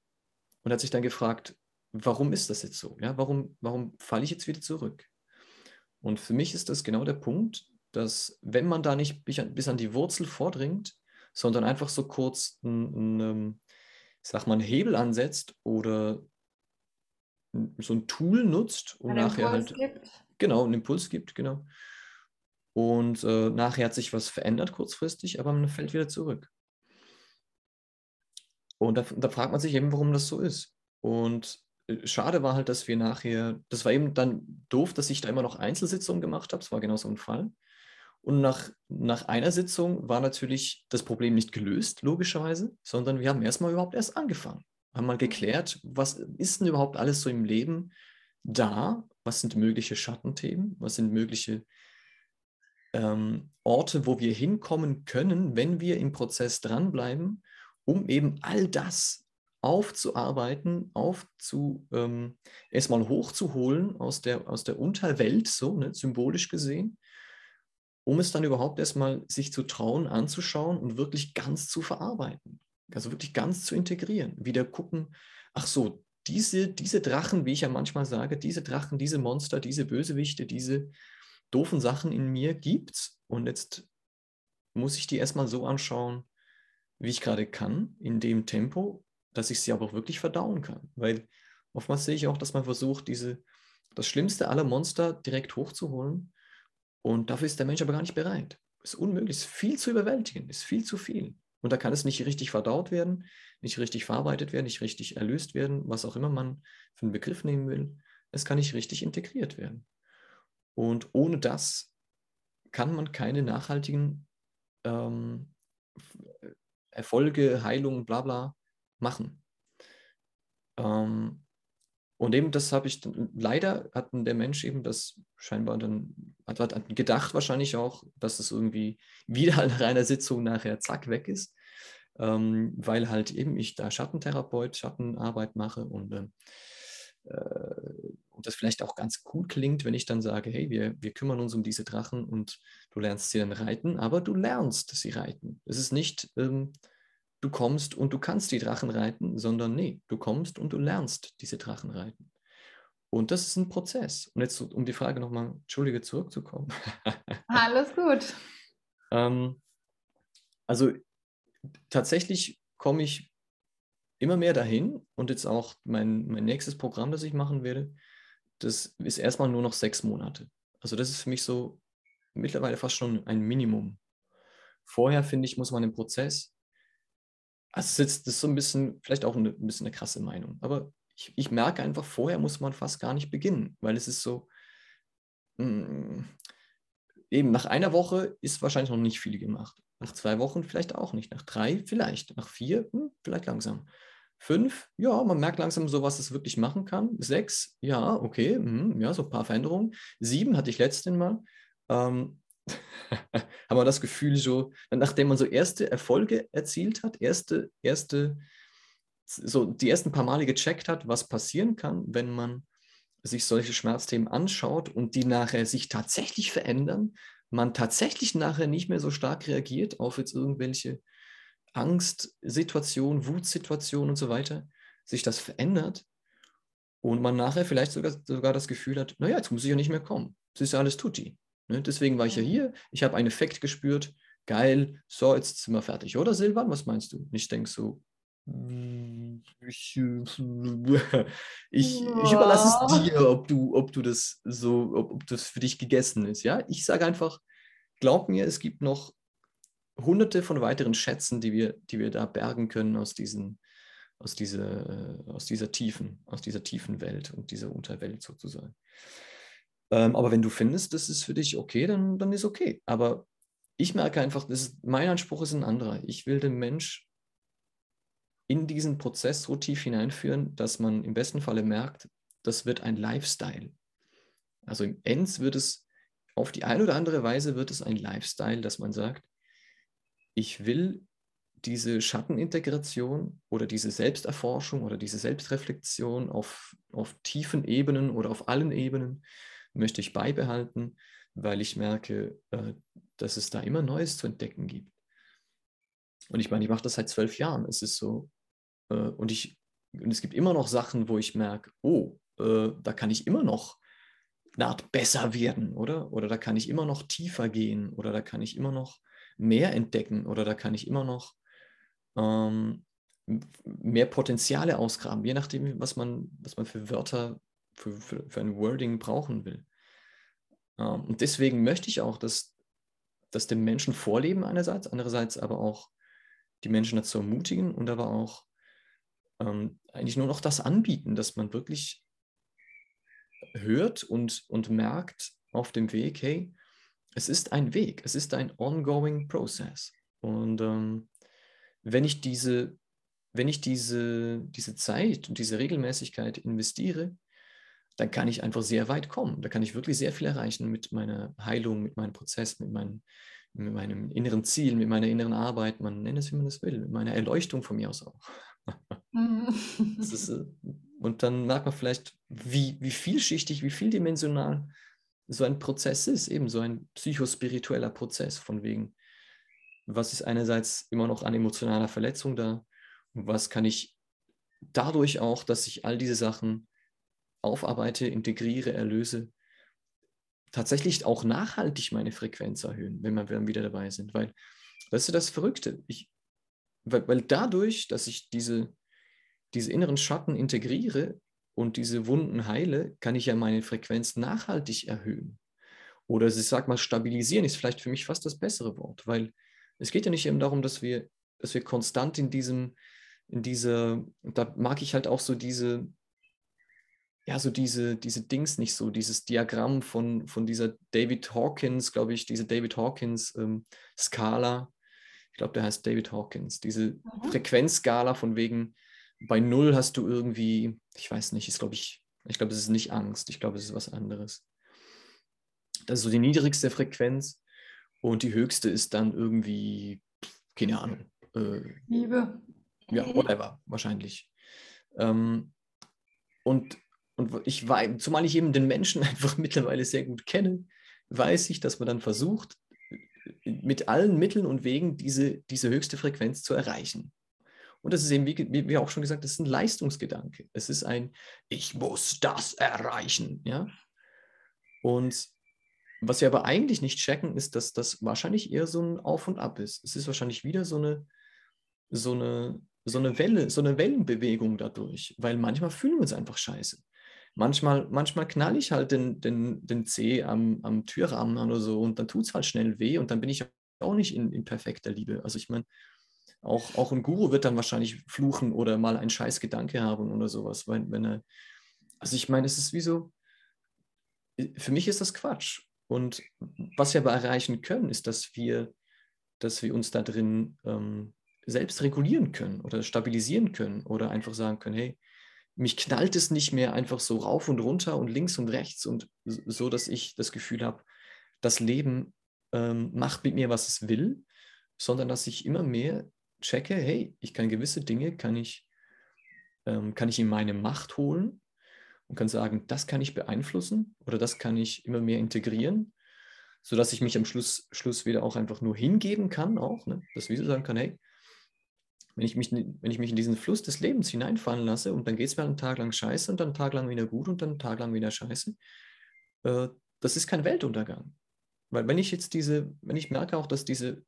und hat sich dann gefragt, warum ist das jetzt so? Ja, warum, warum falle ich jetzt wieder zurück? Und für mich ist das genau der Punkt, dass wenn man da nicht bis an die Wurzel vordringt, sondern einfach so kurz einen, einen sag mal, einen Hebel ansetzt oder so ein Tool nutzt und einen nachher Impuls halt gibt. genau einen Impuls gibt, genau. Und äh, nachher hat sich was verändert kurzfristig, aber man fällt wieder zurück. Und da, da fragt man sich eben, warum das so ist. Und äh, schade war halt, dass wir nachher, das war eben dann doof, dass ich da immer noch Einzelsitzungen gemacht habe. Das war genau so ein Fall. Und nach, nach einer Sitzung war natürlich das Problem nicht gelöst, logischerweise, sondern wir haben erstmal überhaupt erst angefangen. Haben mal geklärt, was ist denn überhaupt alles so im Leben da? Was sind mögliche Schattenthemen? Was sind mögliche ähm, Orte, wo wir hinkommen können, wenn wir im Prozess dranbleiben, um eben all das aufzuarbeiten, aufzu, ähm, erstmal hochzuholen aus der, aus der Unterwelt, so ne, symbolisch gesehen, um es dann überhaupt erstmal sich zu trauen, anzuschauen und wirklich ganz zu verarbeiten. Also wirklich ganz zu integrieren. Wieder gucken, ach so, diese, diese Drachen, wie ich ja manchmal sage, diese Drachen, diese Monster, diese Bösewichte, diese doofen Sachen in mir gibt's. Und jetzt muss ich die erstmal so anschauen, wie ich gerade kann, in dem Tempo, dass ich sie aber auch wirklich verdauen kann. Weil oftmals sehe ich auch, dass man versucht, diese, das schlimmste aller Monster direkt hochzuholen. Und dafür ist der Mensch aber gar nicht bereit. Ist unmöglich, ist viel zu überwältigen, ist viel zu viel. Und da kann es nicht richtig verdaut werden, nicht richtig verarbeitet werden, nicht richtig erlöst werden, was auch immer man für einen Begriff nehmen will. Es kann nicht richtig integriert werden. Und ohne das kann man keine nachhaltigen ähm, Erfolge, Heilung, bla bla machen. Ähm, und eben das habe ich, leider hat der Mensch eben das scheinbar dann, hat, hat gedacht wahrscheinlich auch, dass es irgendwie wieder (laughs) nach einer Sitzung nachher zack weg ist, ähm, weil halt eben ich da Schattentherapeut, Schattenarbeit mache und, ähm, äh, und das vielleicht auch ganz cool klingt, wenn ich dann sage, hey, wir, wir kümmern uns um diese Drachen und du lernst sie dann reiten, aber du lernst sie reiten. Es ist nicht, ähm, du kommst und du kannst die Drachen reiten, sondern nee, du kommst und du lernst diese Drachen reiten. Und das ist ein Prozess. Und jetzt, um die Frage nochmal, Entschuldige, zurückzukommen. (laughs) Alles gut. ähm, also tatsächlich komme ich immer mehr dahin und jetzt auch mein, mein nächstes Programm, das ich machen werde, das ist erstmal nur noch sechs Monate. Also das ist für mich so mittlerweile fast schon ein Minimum. Vorher, finde ich, muss man im Prozess also das ist so ein bisschen, vielleicht auch eine, ein bisschen eine krasse Meinung, aber ich, ich merke einfach, vorher muss man fast gar nicht beginnen, weil es ist so, mh, mm, eben nach einer Woche ist wahrscheinlich noch nicht viel gemacht. Nach zwei Wochen vielleicht auch nicht. Nach drei vielleicht. Nach vier hm, vielleicht langsam. Fünf, ja, man merkt langsam so, was es wirklich machen kann. Sechs, ja, okay, mh, ja, so ein paar Veränderungen. Sieben hatte ich letzten Mal. Ähm, (laughs) haben wir das Gefühl so, nachdem man so erste Erfolge erzielt hat, erste, erste, so die ersten paar Male gecheckt hat, was passieren kann, wenn man sich solche Schmerzthemen anschaut und die nachher sich tatsächlich verändern, man tatsächlich nachher nicht mehr so stark reagiert auf jetzt irgendwelche Angstsituationen, Wutsituationen und so weiter, sich das verändert und man nachher vielleicht sogar, sogar das Gefühl hat, naja, jetzt muss ich ja nicht mehr kommen. Es ist ja alles tutti. Ne? Deswegen war ich ja hier, ich habe einen Effekt gespürt, geil, so, jetzt sind wir fertig. Oder Silvan, was meinst du? Und ich denke so, ich, (laughs) ich, ich überlasse es dir, ob du, ob du das so, ob, ob das für dich gegessen ist. Ja, ich sage einfach, glaub mir, es gibt noch hunderte von weiteren Schätzen, die wir, die wir da bergen können aus diesen, aus dieser, aus dieser tiefen, aus dieser tiefen Welt und dieser Unterwelt sozusagen. Ähm, aber wenn du findest, das ist für dich okay, dann, dann ist okay. Aber ich merke einfach, das ist, mein Anspruch ist ein anderer. Ich will den Mensch in diesen Prozess so tief hineinführen, dass man im besten Falle merkt, das wird ein Lifestyle. Also im Ends wird es, auf die eine oder andere Weise wird es ein Lifestyle, dass man sagt, ich will diese Schattenintegration oder diese Selbsterforschung oder diese Selbstreflexion auf, auf tiefen Ebenen oder auf allen Ebenen möchte ich beibehalten, weil ich merke, äh, dass es da immer Neues zu entdecken gibt. Und ich meine, ich mache das seit zwölf Jahren. Es ist so, äh, und ich, und es gibt immer noch Sachen, wo ich merke, oh, äh, da kann ich immer noch eine Art besser werden, oder? Oder da kann ich immer noch tiefer gehen, oder da kann ich immer noch mehr entdecken, oder da kann ich immer noch ähm, mehr Potenziale ausgraben, je nachdem, was man, was man für Wörter, für, für, für ein Wording brauchen will. Ähm, und deswegen möchte ich auch, dass, dass dem Menschen vorleben einerseits, andererseits aber auch die Menschen dazu ermutigen und aber auch ähm, eigentlich nur noch das anbieten, dass man wirklich hört und, und merkt auf dem Weg, hey, es ist ein Weg, es ist ein ongoing process. Und ähm, wenn ich diese, wenn ich diese, diese Zeit und diese Regelmäßigkeit investiere, dann kann ich einfach sehr weit kommen. Da kann ich wirklich sehr viel erreichen mit meiner Heilung, mit meinem Prozess, mit, mein, mit meinem inneren Ziel, mit meiner inneren Arbeit, man nennt es, wie man es will, mit meiner Erleuchtung von mir aus auch. Mhm. ist, äh, und dann merkt man vielleicht, wie, wie vielschichtig, wie vieldimensional so ein Prozess ist, eben so ein psychospiritueller Prozess, von wegen, was ist einerseits immer noch an emotionaler Verletzung da und was kann ich dadurch auch, dass ich all diese Sachen aufarbeite, integriere, erlöse, tatsächlich auch nachhaltig meine Frequenz erhöhen, wenn wir dann wieder dabei sind. Weil das ist das Verrückte. Ich, weil, weil dadurch, dass ich diese, diese inneren Schatten integriere und diese Wunden heile, kann ich ja meine Frequenz nachhaltig erhöhen. Oder ich sag mal, stabilisieren ist vielleicht für mich fast das bessere Wort, weil es geht ja nicht eben darum, dass wir, dass wir konstant in diesem, in dieser, da mag ich halt auch so diese, ja, so diese, diese Dings nicht so, dieses Diagramm von, von dieser David Hawkins, glaube ich, diese David Hawkins ähm, Skala. Ich glaube, der heißt David Hawkins. Diese mhm. Frequenzskala von wegen, bei Null hast du irgendwie, ich weiß nicht, ist glaube ich, ich glaube, es ist nicht Angst, ich glaube, es ist was anderes. Das ist so die niedrigste Frequenz und die höchste ist dann irgendwie, keine Ahnung. Äh, Liebe. Ja, whatever, wahrscheinlich. Ähm, und und ich war, zumal ich eben den Menschen (laughs) einfach mittlerweile sehr gut kenne, weiß ich, dass man dann versucht, mit allen Mitteln und Wegen diese, diese höchste Frequenz zu erreichen. Und das ist eben, wie, wie auch schon gesagt, das ist ein Leistungsgedanke. Es ist ein, ich muss das erreichen. Ja? Und was wir aber eigentlich nicht checken, ist, dass das wahrscheinlich eher so ein Auf und Ab ist. Es ist wahrscheinlich wieder so eine, so eine, so eine Welle, so eine Wellenbewegung dadurch, weil manchmal fühlen wir uns einfach scheiße manchmal, manchmal knall ich halt den, den, den Zeh am, am Türrahmen oder so und dann tut es halt schnell weh und dann bin ich auch nicht in, in perfekter Liebe. Also ich meine, auch, auch ein Guru wird dann wahrscheinlich fluchen oder mal einen scheiß Gedanke haben oder sowas, weil, wenn er, also ich meine, es ist wie so, für mich ist das Quatsch. Und was wir aber erreichen können, ist, dass wir, dass wir uns da drin ähm, selbst regulieren können oder stabilisieren können oder einfach sagen können, hey, mich knallt es nicht mehr einfach so rauf und runter und links und rechts und so, dass ich das Gefühl habe, das Leben ähm, macht mit mir, was es will, sondern dass ich immer mehr checke, hey, ich kann gewisse Dinge, kann ich, ähm, kann ich in meine Macht holen und kann sagen, das kann ich beeinflussen oder das kann ich immer mehr integrieren, sodass ich mich am Schluss, Schluss wieder auch einfach nur hingeben kann, auch, ne? dass ich so sagen kann, hey, wenn ich, mich, wenn ich mich in diesen Fluss des Lebens hineinfallen lasse und dann geht es mir einen Tag lang scheiße und dann einen Tag lang wieder gut und dann einen Tag lang wieder scheiße, äh, das ist kein Weltuntergang. Weil wenn ich jetzt diese, wenn ich merke auch, dass diese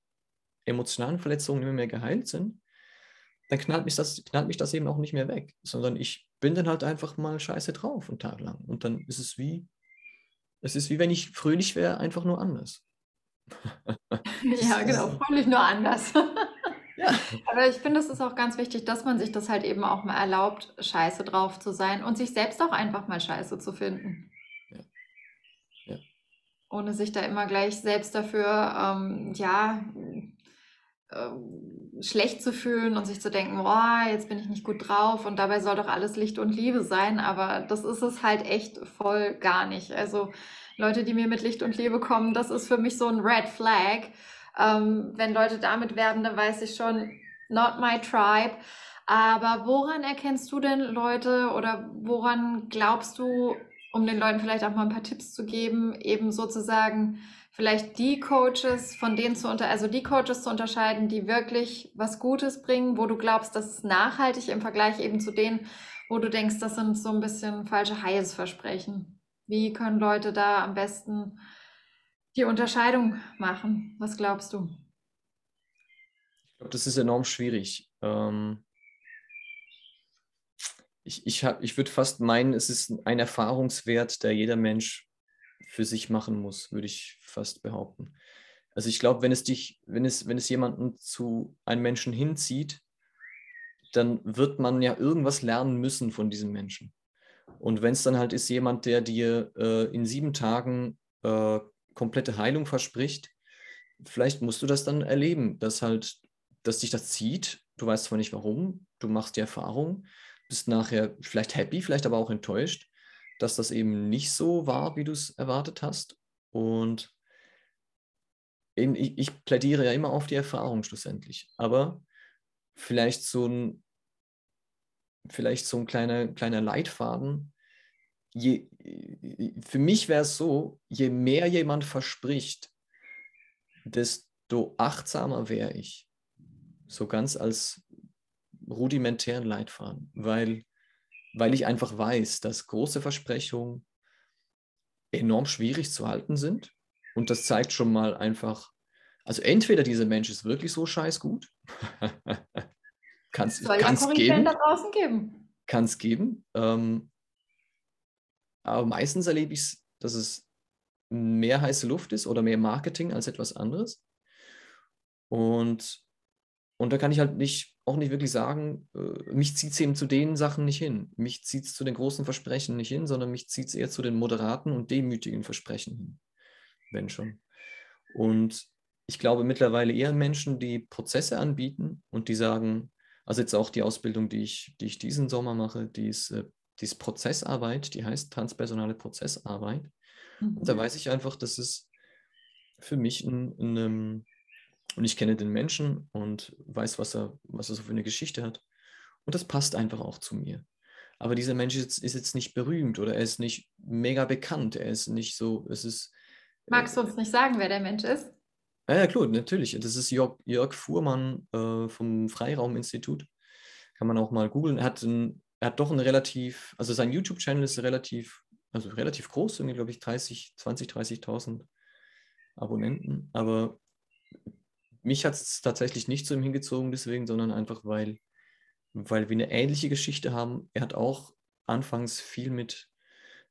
emotionalen Verletzungen immer mehr geheilt sind, dann knallt mich das, knallt mich das eben auch nicht mehr weg, sondern ich bin dann halt einfach mal scheiße drauf einen Tag lang. Und dann ist es wie, es ist wie wenn ich fröhlich wäre, einfach nur anders. (laughs) ja, genau, fröhlich nur anders. (laughs) Ja. (laughs) Aber ich finde, es ist auch ganz wichtig, dass man sich das halt eben auch mal erlaubt, scheiße drauf zu sein und sich selbst auch einfach mal scheiße zu finden. Ja. ja. Ohne sich da immer gleich selbst dafür, ähm, ja, äh, schlecht zu fühlen und sich zu denken, boah, jetzt bin ich nicht gut drauf und dabei soll doch alles Licht und Liebe sein, aber das ist es halt echt voll gar nicht. Also Leute, die mir mit Licht und Liebe kommen, das ist für mich so ein Red Flag. Ähm, wenn Leute damit werben, dann weiß ich schon, not my tribe. Aber woran erkennst du denn Leute oder woran glaubst du, um den Leuten vielleicht auch mal ein paar Tipps zu geben, eben sozusagen vielleicht die Coaches von denen zu unter, also die Coaches zu unterscheiden, die wirklich was Gutes bringen, wo du glaubst, das ist nachhaltig im Vergleich eben zu denen, wo du denkst, das sind so ein bisschen falsche Heilsversprechen. Wie können Leute da am besten die Unterscheidung machen? Was glaubst du? Ich glaube, das ist enorm schwierig. Ähm ich, ich, ich würde fast meinen, es ist ein Erfahrungswert, der jeder Mensch für sich machen muss, würde ich fast behaupten. Also ich glaube, wenn es dich, wenn es, wenn es jemanden zu einem Menschen hinzieht, dann wird man ja irgendwas lernen müssen von diesem Menschen. Und wenn es dann halt ist jemand, der dir äh, in sieben Tagen äh, komplette Heilung verspricht, vielleicht musst du das dann erleben, dass halt, dass dich das zieht. Du weißt zwar nicht warum, du machst die Erfahrung, bist nachher vielleicht happy, vielleicht aber auch enttäuscht, dass das eben nicht so war, wie du es erwartet hast. Und eben, ich, ich plädiere ja immer auf die Erfahrung schlussendlich. Aber vielleicht so ein, vielleicht so ein kleiner, kleiner Leitfaden, je, für mich wäre es so, je mehr jemand verspricht, desto achtsamer wäre ich. So ganz als rudimentären Leitfaden, weil, weil ich einfach weiß, dass große Versprechungen enorm schwierig zu halten sind. Und das zeigt schon mal einfach, also entweder dieser Mensch ist wirklich so scheiß gut, kann es geben. Da draußen geben. Kann es geben. Ähm, aber meistens erlebe ich es, dass es mehr heiße Luft ist oder mehr Marketing als etwas anderes. Und, und da kann ich halt nicht, auch nicht wirklich sagen, äh, mich zieht es eben zu den Sachen nicht hin. Mich zieht es zu den großen Versprechen nicht hin, sondern mich zieht es eher zu den moderaten und demütigen Versprechen hin. Wenn schon. Und ich glaube mittlerweile eher Menschen, die Prozesse anbieten und die sagen, also jetzt auch die Ausbildung, die ich, die ich diesen Sommer mache, die ist äh, die ist Prozessarbeit, die heißt transpersonale Prozessarbeit. Mhm. Und da mhm. weiß ich einfach, dass es für mich ein, ein, ähm, und ich kenne den Menschen und weiß, was er, was er so für eine Geschichte hat. Und das passt einfach auch zu mir. Aber dieser Mensch ist, ist jetzt nicht berühmt oder er ist nicht mega bekannt. Er ist nicht so, es ist. Magst du uns nicht sagen, wer der Mensch ist? Ja, ja klar, natürlich. Das ist Jörg, Jörg Fuhrmann äh, vom Freirauminstitut. Kann man auch mal googeln. Er hat ein er hat doch eine relativ, also sein YouTube-Channel ist relativ, also relativ groß, irgendwie glaube ich 30, 20, 30.000 Abonnenten, aber mich hat es tatsächlich nicht zu ihm hingezogen deswegen, sondern einfach, weil, weil wir eine ähnliche Geschichte haben. Er hat auch anfangs viel mit,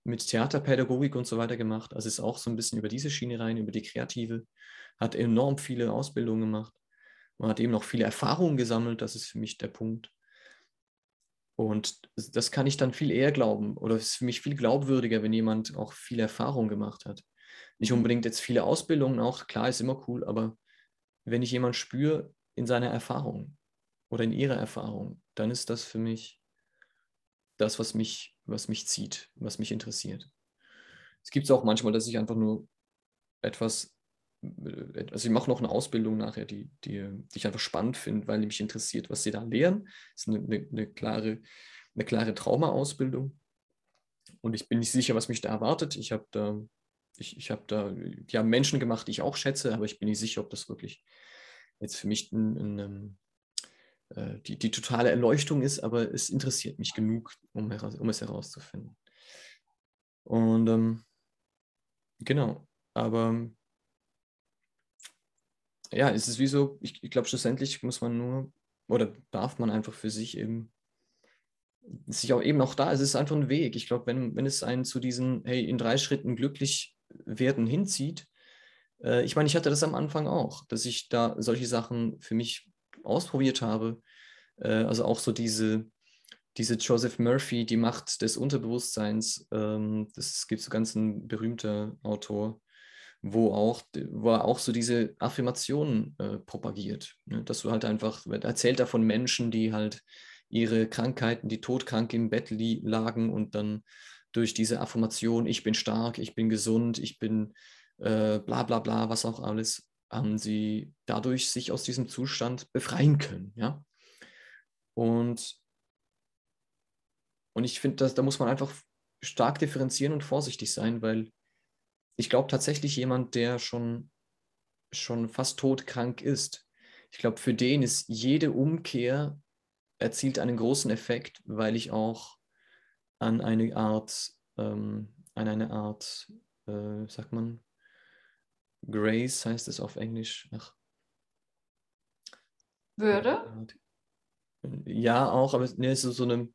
mit Theaterpädagogik und so weiter gemacht, also ist auch so ein bisschen über diese Schiene rein, über die Kreative, hat enorm viele Ausbildungen gemacht. Und hat eben noch viele Erfahrungen gesammelt, das ist für mich der Punkt. Und das kann ich dann viel eher glauben oder es ist für mich viel glaubwürdiger, wenn jemand auch viel Erfahrung gemacht hat. Nicht Mhm. unbedingt jetzt viele Ausbildungen auch, klar ist immer cool, aber wenn ich jemanden spüre in seiner Erfahrung oder in ihrer Erfahrung, dann ist das für mich das, was mich, was mich zieht, was mich interessiert. Es gibt es auch manchmal, dass ich einfach nur etwas, also ich mache noch eine Ausbildung nachher, die, die, die ich einfach spannend finde, weil mich interessiert, was sie da lehren. Das ist eine, eine, eine klare, eine klare Trauma-Ausbildung. Und ich bin nicht sicher, was mich da erwartet. Ich habe da, ich, ich habe da, die haben Menschen gemacht, die ich auch schätze, aber ich bin nicht sicher, ob das wirklich jetzt für mich ein, ein, ein äh, die, die totale Erleuchtung ist, aber es interessiert mich genug, um, heraus, um es herauszufinden. Und ähm, genau, aber ja, es ist wie so, ich, ich glaube, schlussendlich muss man nur oder darf man einfach für sich eben sich auch eben auch da, es ist einfach ein Weg. Ich glaube, wenn, wenn es einen zu diesen, hey, in drei Schritten glücklich werden hinzieht, äh, ich meine, ich hatte das am Anfang auch, dass ich da solche Sachen für mich ausprobiert habe. Äh, also auch so diese, diese Joseph Murphy, die Macht des Unterbewusstseins, ähm, das gibt so ganz ein berühmter Autor, wo auch, wo er auch so diese Affirmationen äh, propagiert. Ne? Dass du halt einfach, erzählt er von Menschen, die halt ihre Krankheiten, die todkrank im Bett lagen und dann durch diese Affirmation, ich bin stark, ich bin gesund, ich bin äh, bla bla bla, was auch alles, haben sie dadurch sich aus diesem Zustand befreien können. Ja? Und, und ich finde, da muss man einfach stark differenzieren und vorsichtig sein, weil ich glaube tatsächlich jemand, der schon, schon fast todkrank ist, ich glaube, für den ist jede Umkehr erzielt einen großen Effekt, weil ich auch an eine Art, ähm, an eine Art, äh, sagt man, Grace heißt es auf Englisch. Ach. Würde? Ja, auch, aber ne, es ist so eine,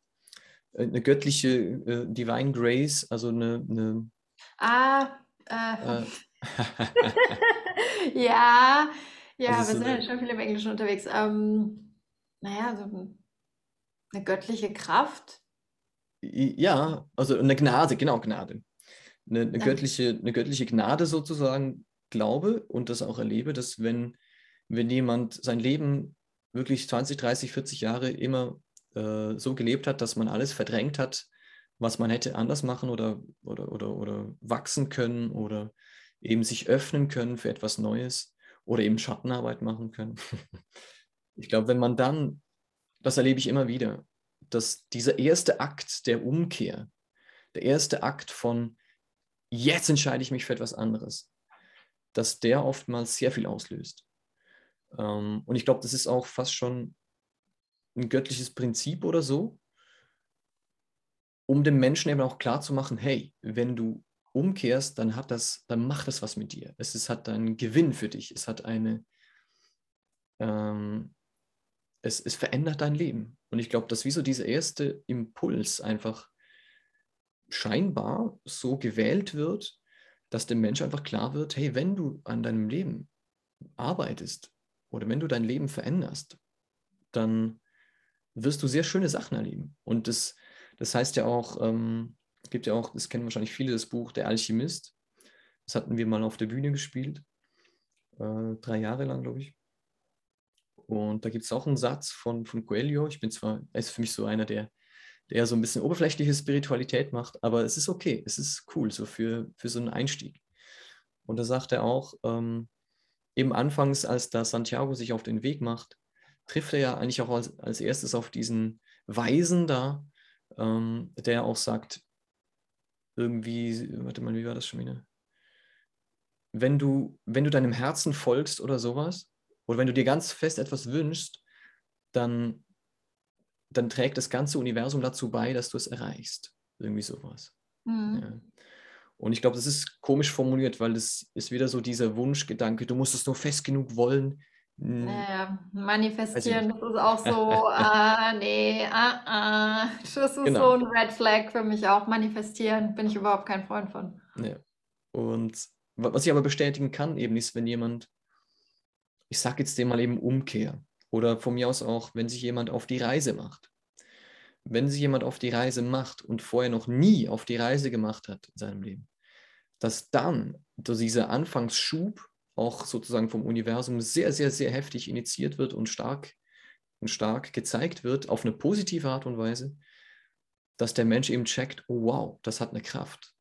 eine göttliche äh, Divine Grace, also eine. eine ah, äh. äh. (laughs) ja, ja, also wir sind ja schon viel im Englischen unterwegs. Ähm, naja, so eine göttliche Kraft? Ja, also eine Gnade, genau, Gnade. Eine, eine, göttliche, eine göttliche Gnade sozusagen glaube und das auch erlebe, dass wenn, wenn jemand sein Leben wirklich 20, 30, 40 Jahre immer äh, so gelebt hat, dass man alles verdrängt hat, was man hätte anders machen oder, oder, oder, oder wachsen können oder eben sich öffnen können für etwas Neues oder eben Schattenarbeit machen können. (laughs) ich glaube, wenn man dann das erlebe ich immer wieder, dass dieser erste Akt der Umkehr, der erste Akt von jetzt entscheide ich mich für etwas anderes, dass der oftmals sehr viel auslöst. Ähm, und ich glaube, das ist auch fast schon ein göttliches Prinzip oder so, um dem Menschen eben auch klar zu machen, hey, wenn du umkehrst, dann hat das, dann macht das was mit dir. Es ist, hat einen Gewinn für dich. Es hat eine, ähm, es, es verändert dein Leben. Und ich glaube, dass wie so dieser erste Impuls einfach scheinbar so gewählt wird, dass dem Menschen einfach klar wird, hey, wenn du an deinem Leben arbeitest oder wenn du dein Leben veränderst, dann wirst du sehr schöne Sachen erleben. Und das, das heißt ja auch, ähm, es gibt ja auch, das kennen wahrscheinlich viele, das Buch Der Alchemist. Das hatten wir mal auf der Bühne gespielt, äh, drei Jahre lang, glaube ich. Und da gibt es auch einen Satz von, von Coelho. Ich bin zwar, er ist für mich so einer, der, der so ein bisschen oberflächliche Spiritualität macht, aber es ist okay, es ist cool, so für, für so einen Einstieg. Und da sagt er auch, ähm, eben anfangs, als da Santiago sich auf den Weg macht, trifft er ja eigentlich auch als, als erstes auf diesen Weisen da, ähm, der auch sagt, irgendwie, warte mal, wie war das schon wieder? Wenn du, wenn du deinem Herzen folgst oder sowas, oder wenn du dir ganz fest etwas wünschst, dann, dann trägt das ganze Universum dazu bei, dass du es erreichst. Irgendwie sowas. Mhm. Ja. Und ich glaube, das ist komisch formuliert, weil das ist wieder so dieser Wunschgedanke, du musst es nur fest genug wollen. Naja, manifestieren, das ist auch so, (laughs) ah, nee, ah, ah. Das ist genau. so ein Red Flag für mich auch. Manifestieren bin ich überhaupt kein Freund von. Ja. Und was ich aber bestätigen kann, eben ist, wenn jemand ich sage jetzt dem mal eben Umkehr. Oder von mir aus auch, wenn sich jemand auf die Reise macht. wenn sich jemand auf die Reise macht und vorher noch nie auf die Reise gemacht hat in seinem Leben, dass dann dieser Anfangsschub auch sozusagen vom Universum sehr, sehr, sehr heftig initiiert wird und stark und stark gezeigt wird, auf eine positive Art und Weise, dass der Mensch eben checkt, oh wow, das hat eine Kraft.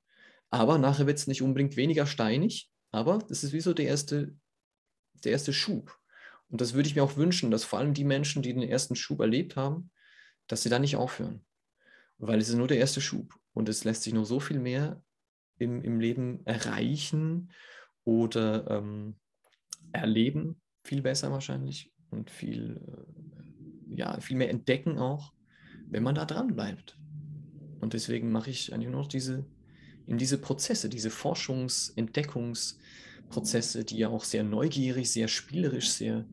Aber nachher wird es nicht unbedingt weniger steinig, aber das ist wie so der erste, der erste Schub. Und das würde ich mir auch wünschen, dass vor allem die Menschen, die den ersten Schub erlebt haben, dass sie da nicht aufhören. Weil es ist nur der erste Schub und es lässt sich noch so viel mehr im, im Leben erreichen oder ähm, erleben, viel besser wahrscheinlich und viel, äh, ja, viel mehr entdecken auch, wenn man da dran bleibt. Und deswegen mache ich eigentlich nur noch diese, in diese Prozesse, diese Forschungs-, Entdeckungsprozesse, die ja auch sehr neugierig, sehr spielerisch, sehr,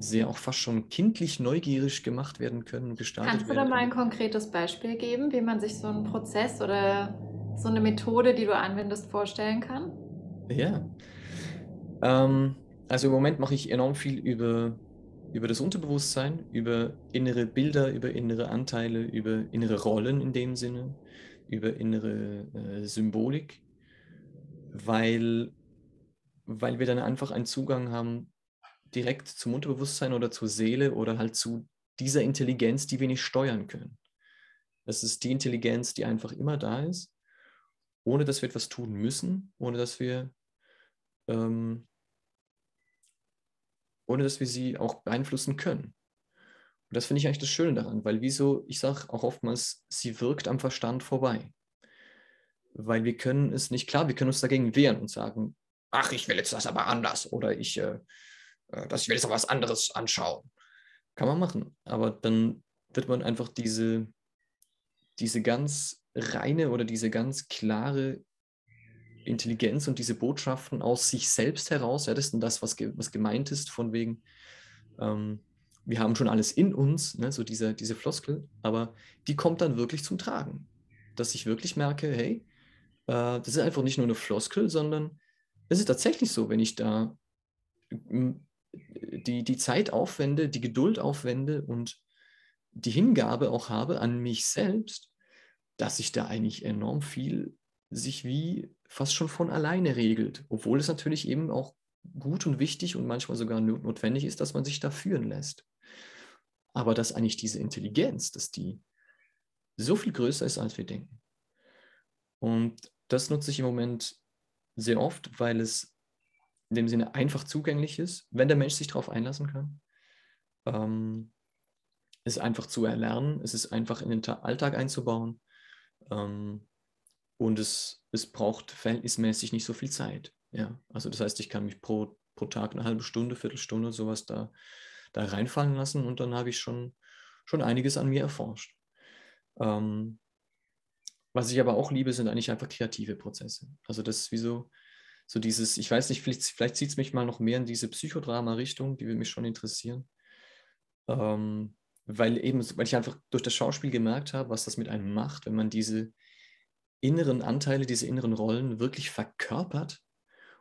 sehr auch fast schon kindlich neugierig gemacht werden können, gestaltet Kannst du da mal ein konkretes Beispiel geben, wie man sich so einen Prozess oder so eine Methode, die du anwendest, vorstellen kann? Ja. Ähm, also im Moment mache ich enorm viel über, über das Unterbewusstsein, über innere Bilder, über innere Anteile, über innere Rollen in dem Sinne, über innere äh, Symbolik, weil, weil wir dann einfach einen Zugang haben direkt zum Unterbewusstsein oder zur Seele oder halt zu dieser Intelligenz, die wir nicht steuern können. Das ist die Intelligenz, die einfach immer da ist ohne dass wir etwas tun müssen, ohne dass wir, ähm, ohne dass wir sie auch beeinflussen können. Und das finde ich eigentlich das Schöne daran, weil wieso, ich sage auch oftmals, sie wirkt am Verstand vorbei. Weil wir können es nicht, klar, wir können uns dagegen wehren und sagen, ach, ich will jetzt das aber anders oder ich, äh, äh das, ich will jetzt aber was anderes anschauen. Kann man machen, aber dann wird man einfach diese, diese ganz reine oder diese ganz klare Intelligenz und diese Botschaften aus sich selbst heraus, ja, das ist das, was, ge was gemeint ist, von wegen, ähm, wir haben schon alles in uns, ne, so diese, diese Floskel, aber die kommt dann wirklich zum Tragen. Dass ich wirklich merke, hey, äh, das ist einfach nicht nur eine Floskel, sondern es ist tatsächlich so, wenn ich da die, die Zeit aufwende, die Geduld aufwende und die Hingabe auch habe an mich selbst, dass sich da eigentlich enorm viel sich wie fast schon von alleine regelt, obwohl es natürlich eben auch gut und wichtig und manchmal sogar notwendig ist, dass man sich da führen lässt. Aber dass eigentlich diese Intelligenz, dass die so viel größer ist, als wir denken. Und das nutze ich im Moment sehr oft, weil es in dem Sinne einfach zugänglich ist, wenn der Mensch sich darauf einlassen kann. Ähm, es ist einfach zu erlernen, es ist einfach in den Alltag einzubauen. Ähm, und es, es braucht verhältnismäßig nicht so viel Zeit. Ja, also das heißt, ich kann mich pro, pro Tag eine halbe Stunde, Viertelstunde, sowas da, da reinfallen lassen und dann habe ich schon, schon einiges an mir erforscht. Ähm, was ich aber auch liebe, sind eigentlich einfach kreative Prozesse. Also das ist wie so, so dieses, ich weiß nicht, vielleicht, vielleicht zieht es mich mal noch mehr in diese Psychodrama-Richtung, die würde mich schon interessieren. Ähm, weil eben, weil ich einfach durch das Schauspiel gemerkt habe, was das mit einem macht, wenn man diese inneren Anteile, diese inneren Rollen wirklich verkörpert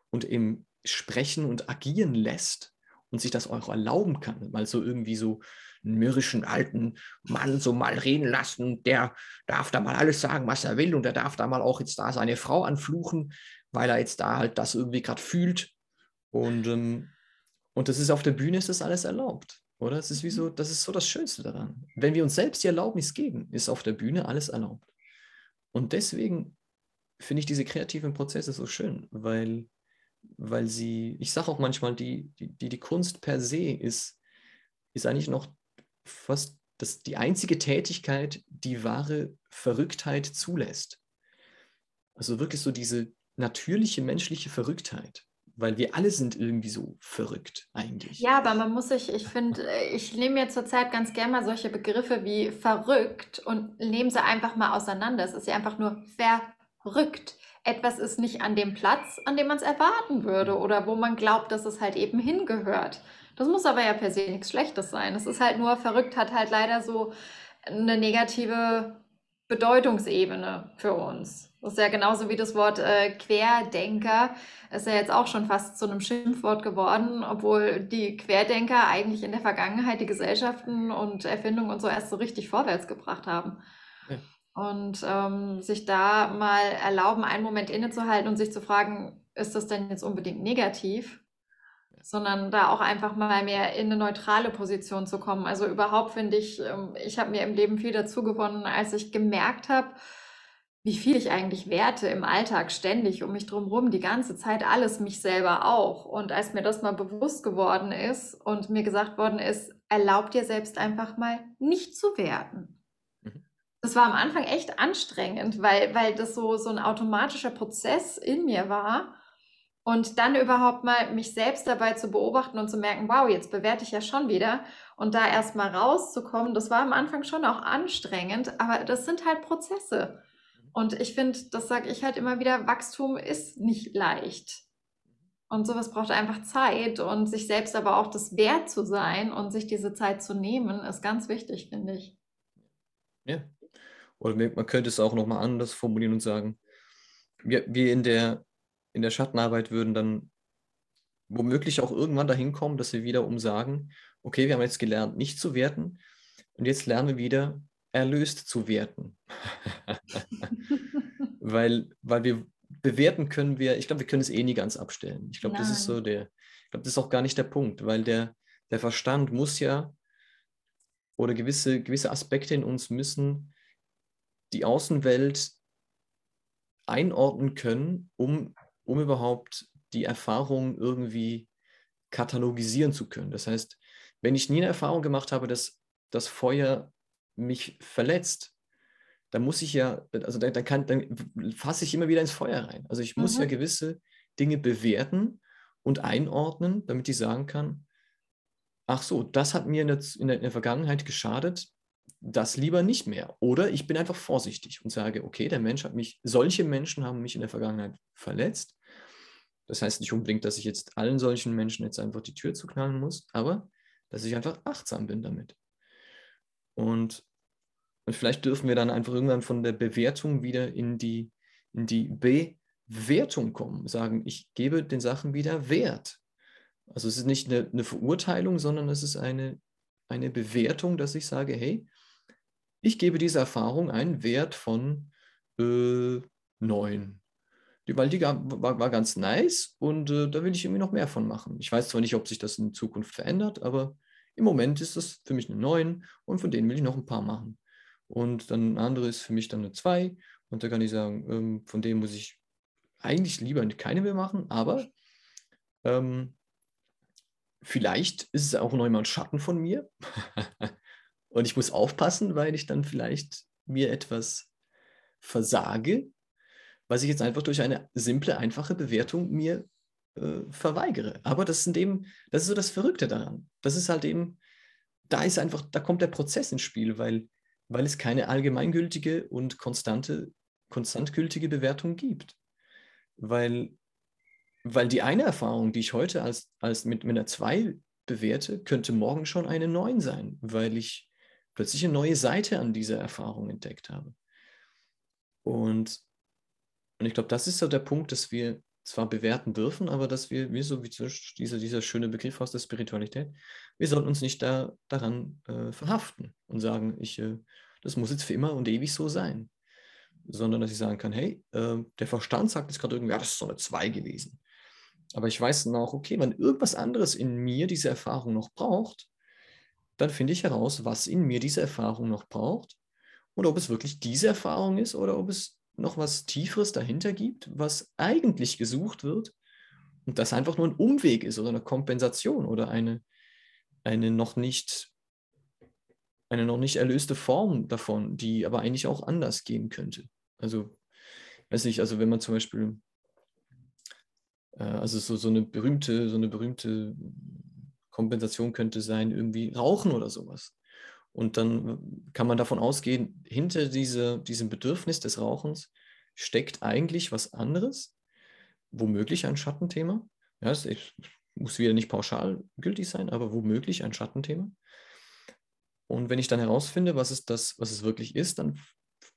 und eben sprechen und agieren lässt und sich das auch erlauben kann, mal so irgendwie so einen mürrischen alten Mann so mal reden lassen, der darf da mal alles sagen, was er will und der darf da mal auch jetzt da seine Frau anfluchen, weil er jetzt da halt das irgendwie gerade fühlt und ähm, und das ist auf der Bühne ist das alles erlaubt. Oder? Es ist wie so, mhm. das ist so das Schönste daran. Wenn wir uns selbst die Erlaubnis geben, ist auf der Bühne alles erlaubt. Und deswegen finde ich diese kreativen Prozesse so schön, weil, weil sie, ich sage auch manchmal, die, die, die, Kunst per se ist, ist eigentlich noch fast das, die einzige Tätigkeit, die wahre Verrücktheit zulässt. Also wirklich so diese natürliche menschliche Verrücktheit weil wir alle sind irgendwie so verrückt eigentlich. Ja, aber man muss sich, ich finde, ich nehme mir zurzeit ganz gerne mal solche Begriffe wie verrückt und nehme sie einfach mal auseinander. Es ist ja einfach nur verrückt. Etwas ist nicht an dem Platz, an dem man es erwarten würde oder wo man glaubt, dass es halt eben hingehört. Das muss aber ja per se nichts Schlechtes sein. Es ist halt nur verrückt, hat halt leider so eine negative Bedeutungsebene für uns. Das ist ja genauso wie das Wort äh, Querdenker, ist ja jetzt auch schon fast zu einem Schimpfwort geworden, obwohl die Querdenker eigentlich in der Vergangenheit die Gesellschaften und Erfindungen und so erst so richtig vorwärts gebracht haben. Ja. Und ähm, sich da mal erlauben, einen Moment innezuhalten und sich zu fragen, ist das denn jetzt unbedingt negativ? sondern da auch einfach mal mehr in eine neutrale Position zu kommen. Also überhaupt finde ich, ähm, ich habe mir im Leben viel dazu gewonnen, als ich gemerkt habe, wie viel ich eigentlich werte im Alltag ständig um mich drumherum, die ganze Zeit alles, mich selber auch. Und als mir das mal bewusst geworden ist und mir gesagt worden ist, erlaub dir selbst einfach mal nicht zu werten. Mhm. Das war am Anfang echt anstrengend, weil, weil das so, so ein automatischer Prozess in mir war und dann überhaupt mal mich selbst dabei zu beobachten und zu merken, wow, jetzt bewerte ich ja schon wieder. Und da erst mal rauszukommen, das war am Anfang schon auch anstrengend, aber das sind halt Prozesse. Und ich finde, das sage ich halt immer wieder, Wachstum ist nicht leicht. Und sowas braucht einfach Zeit und sich selbst aber auch das wert zu sein und sich diese Zeit zu nehmen, ist ganz wichtig, finde ich. Ja. Oder man könnte es auch nochmal anders formulieren und sagen, wir, wir in der in der Schattenarbeit würden dann womöglich auch irgendwann dahin kommen, dass wir wiederum sagen, okay, wir haben jetzt gelernt, nicht zu werten und jetzt lernen wir wieder, erlöst zu werten. weil, weil wir bewerten können wir, ich glaube, wir können es eh nie ganz abstellen. Ich glaube, das ist so der, ich glaube, das ist auch gar nicht der Punkt, weil der, der Verstand muss ja oder gewisse, gewisse Aspekte in uns müssen die Außenwelt einordnen können, um um überhaupt die Erfahrung irgendwie katalogisieren zu können. Das heißt, wenn ich nie eine Erfahrung gemacht habe, dass das Feuer mich verletzt, dann muss ich ja, also dann, kann, dann fasse ich immer wieder ins Feuer rein. Also ich muss mhm. ja gewisse Dinge bewerten und einordnen, damit ich sagen kann, ach so, das hat mir in der, in der, in der Vergangenheit geschadet, das lieber nicht mehr. Oder ich bin einfach vorsichtig und sage, okay, der Mensch hat mich, solche Menschen haben mich in der Vergangenheit verletzt. Das heißt nicht unbedingt, dass ich jetzt allen solchen Menschen jetzt einfach die Tür zuknallen muss, aber dass ich einfach achtsam bin damit. Und, und vielleicht dürfen wir dann einfach irgendwann von der Bewertung wieder in die, in die Bewertung kommen, sagen, ich gebe den Sachen wieder Wert. Also es ist nicht eine, eine Verurteilung, sondern es ist eine, eine Bewertung, dass ich sage, hey, ich gebe dieser Erfahrung einen Wert von äh, 9 die, weil die war, war ganz nice und äh, da will ich irgendwie noch mehr von machen. Ich weiß zwar nicht, ob sich das in Zukunft verändert, aber im Moment ist das für mich eine 9 und von denen will ich noch ein paar machen. Und dann ein andere ist für mich dann eine 2 und da kann ich sagen, ähm, von denen muss ich eigentlich lieber keine mehr machen, aber ähm, vielleicht ist es auch noch immer ein Schatten von mir (laughs) und ich muss aufpassen, weil ich dann vielleicht mir etwas versage, was ich jetzt einfach durch eine simple, einfache Bewertung mir äh, verweigere. Aber das ist, dem, das ist so das Verrückte daran. Das ist halt eben, da ist einfach, da kommt der Prozess ins Spiel, weil, weil es keine allgemeingültige und konstante, konstant gültige Bewertung gibt. Weil, weil die eine Erfahrung, die ich heute als, als mit, mit einer 2 bewerte, könnte morgen schon eine 9 sein, weil ich plötzlich eine neue Seite an dieser Erfahrung entdeckt habe. Und und ich glaube, das ist so der Punkt, dass wir zwar bewerten dürfen, aber dass wir, wie so wie dieser, dieser schöne Begriff aus der Spiritualität, wir sollten uns nicht da, daran äh, verhaften und sagen, ich, äh, das muss jetzt für immer und ewig so sein. Sondern dass ich sagen kann, hey, äh, der Verstand sagt jetzt gerade irgendwie, ja, das ist so eine 2 gewesen. Aber ich weiß auch, okay, wenn irgendwas anderes in mir diese Erfahrung noch braucht, dann finde ich heraus, was in mir diese Erfahrung noch braucht und ob es wirklich diese Erfahrung ist oder ob es noch was Tieferes dahinter gibt, was eigentlich gesucht wird und das einfach nur ein Umweg ist oder eine Kompensation oder eine, eine noch nicht eine noch nicht erlöste Form davon, die aber eigentlich auch anders gehen könnte. Also, weiß nicht, also wenn man zum Beispiel, äh, also so, so eine berühmte, so eine berühmte Kompensation könnte sein, irgendwie Rauchen oder sowas. Und dann kann man davon ausgehen, hinter diese, diesem Bedürfnis des Rauchens steckt eigentlich was anderes, womöglich ein Schattenthema. Ja, es muss wieder nicht pauschal gültig sein, aber womöglich ein Schattenthema. Und wenn ich dann herausfinde, was es, das, was es wirklich ist, dann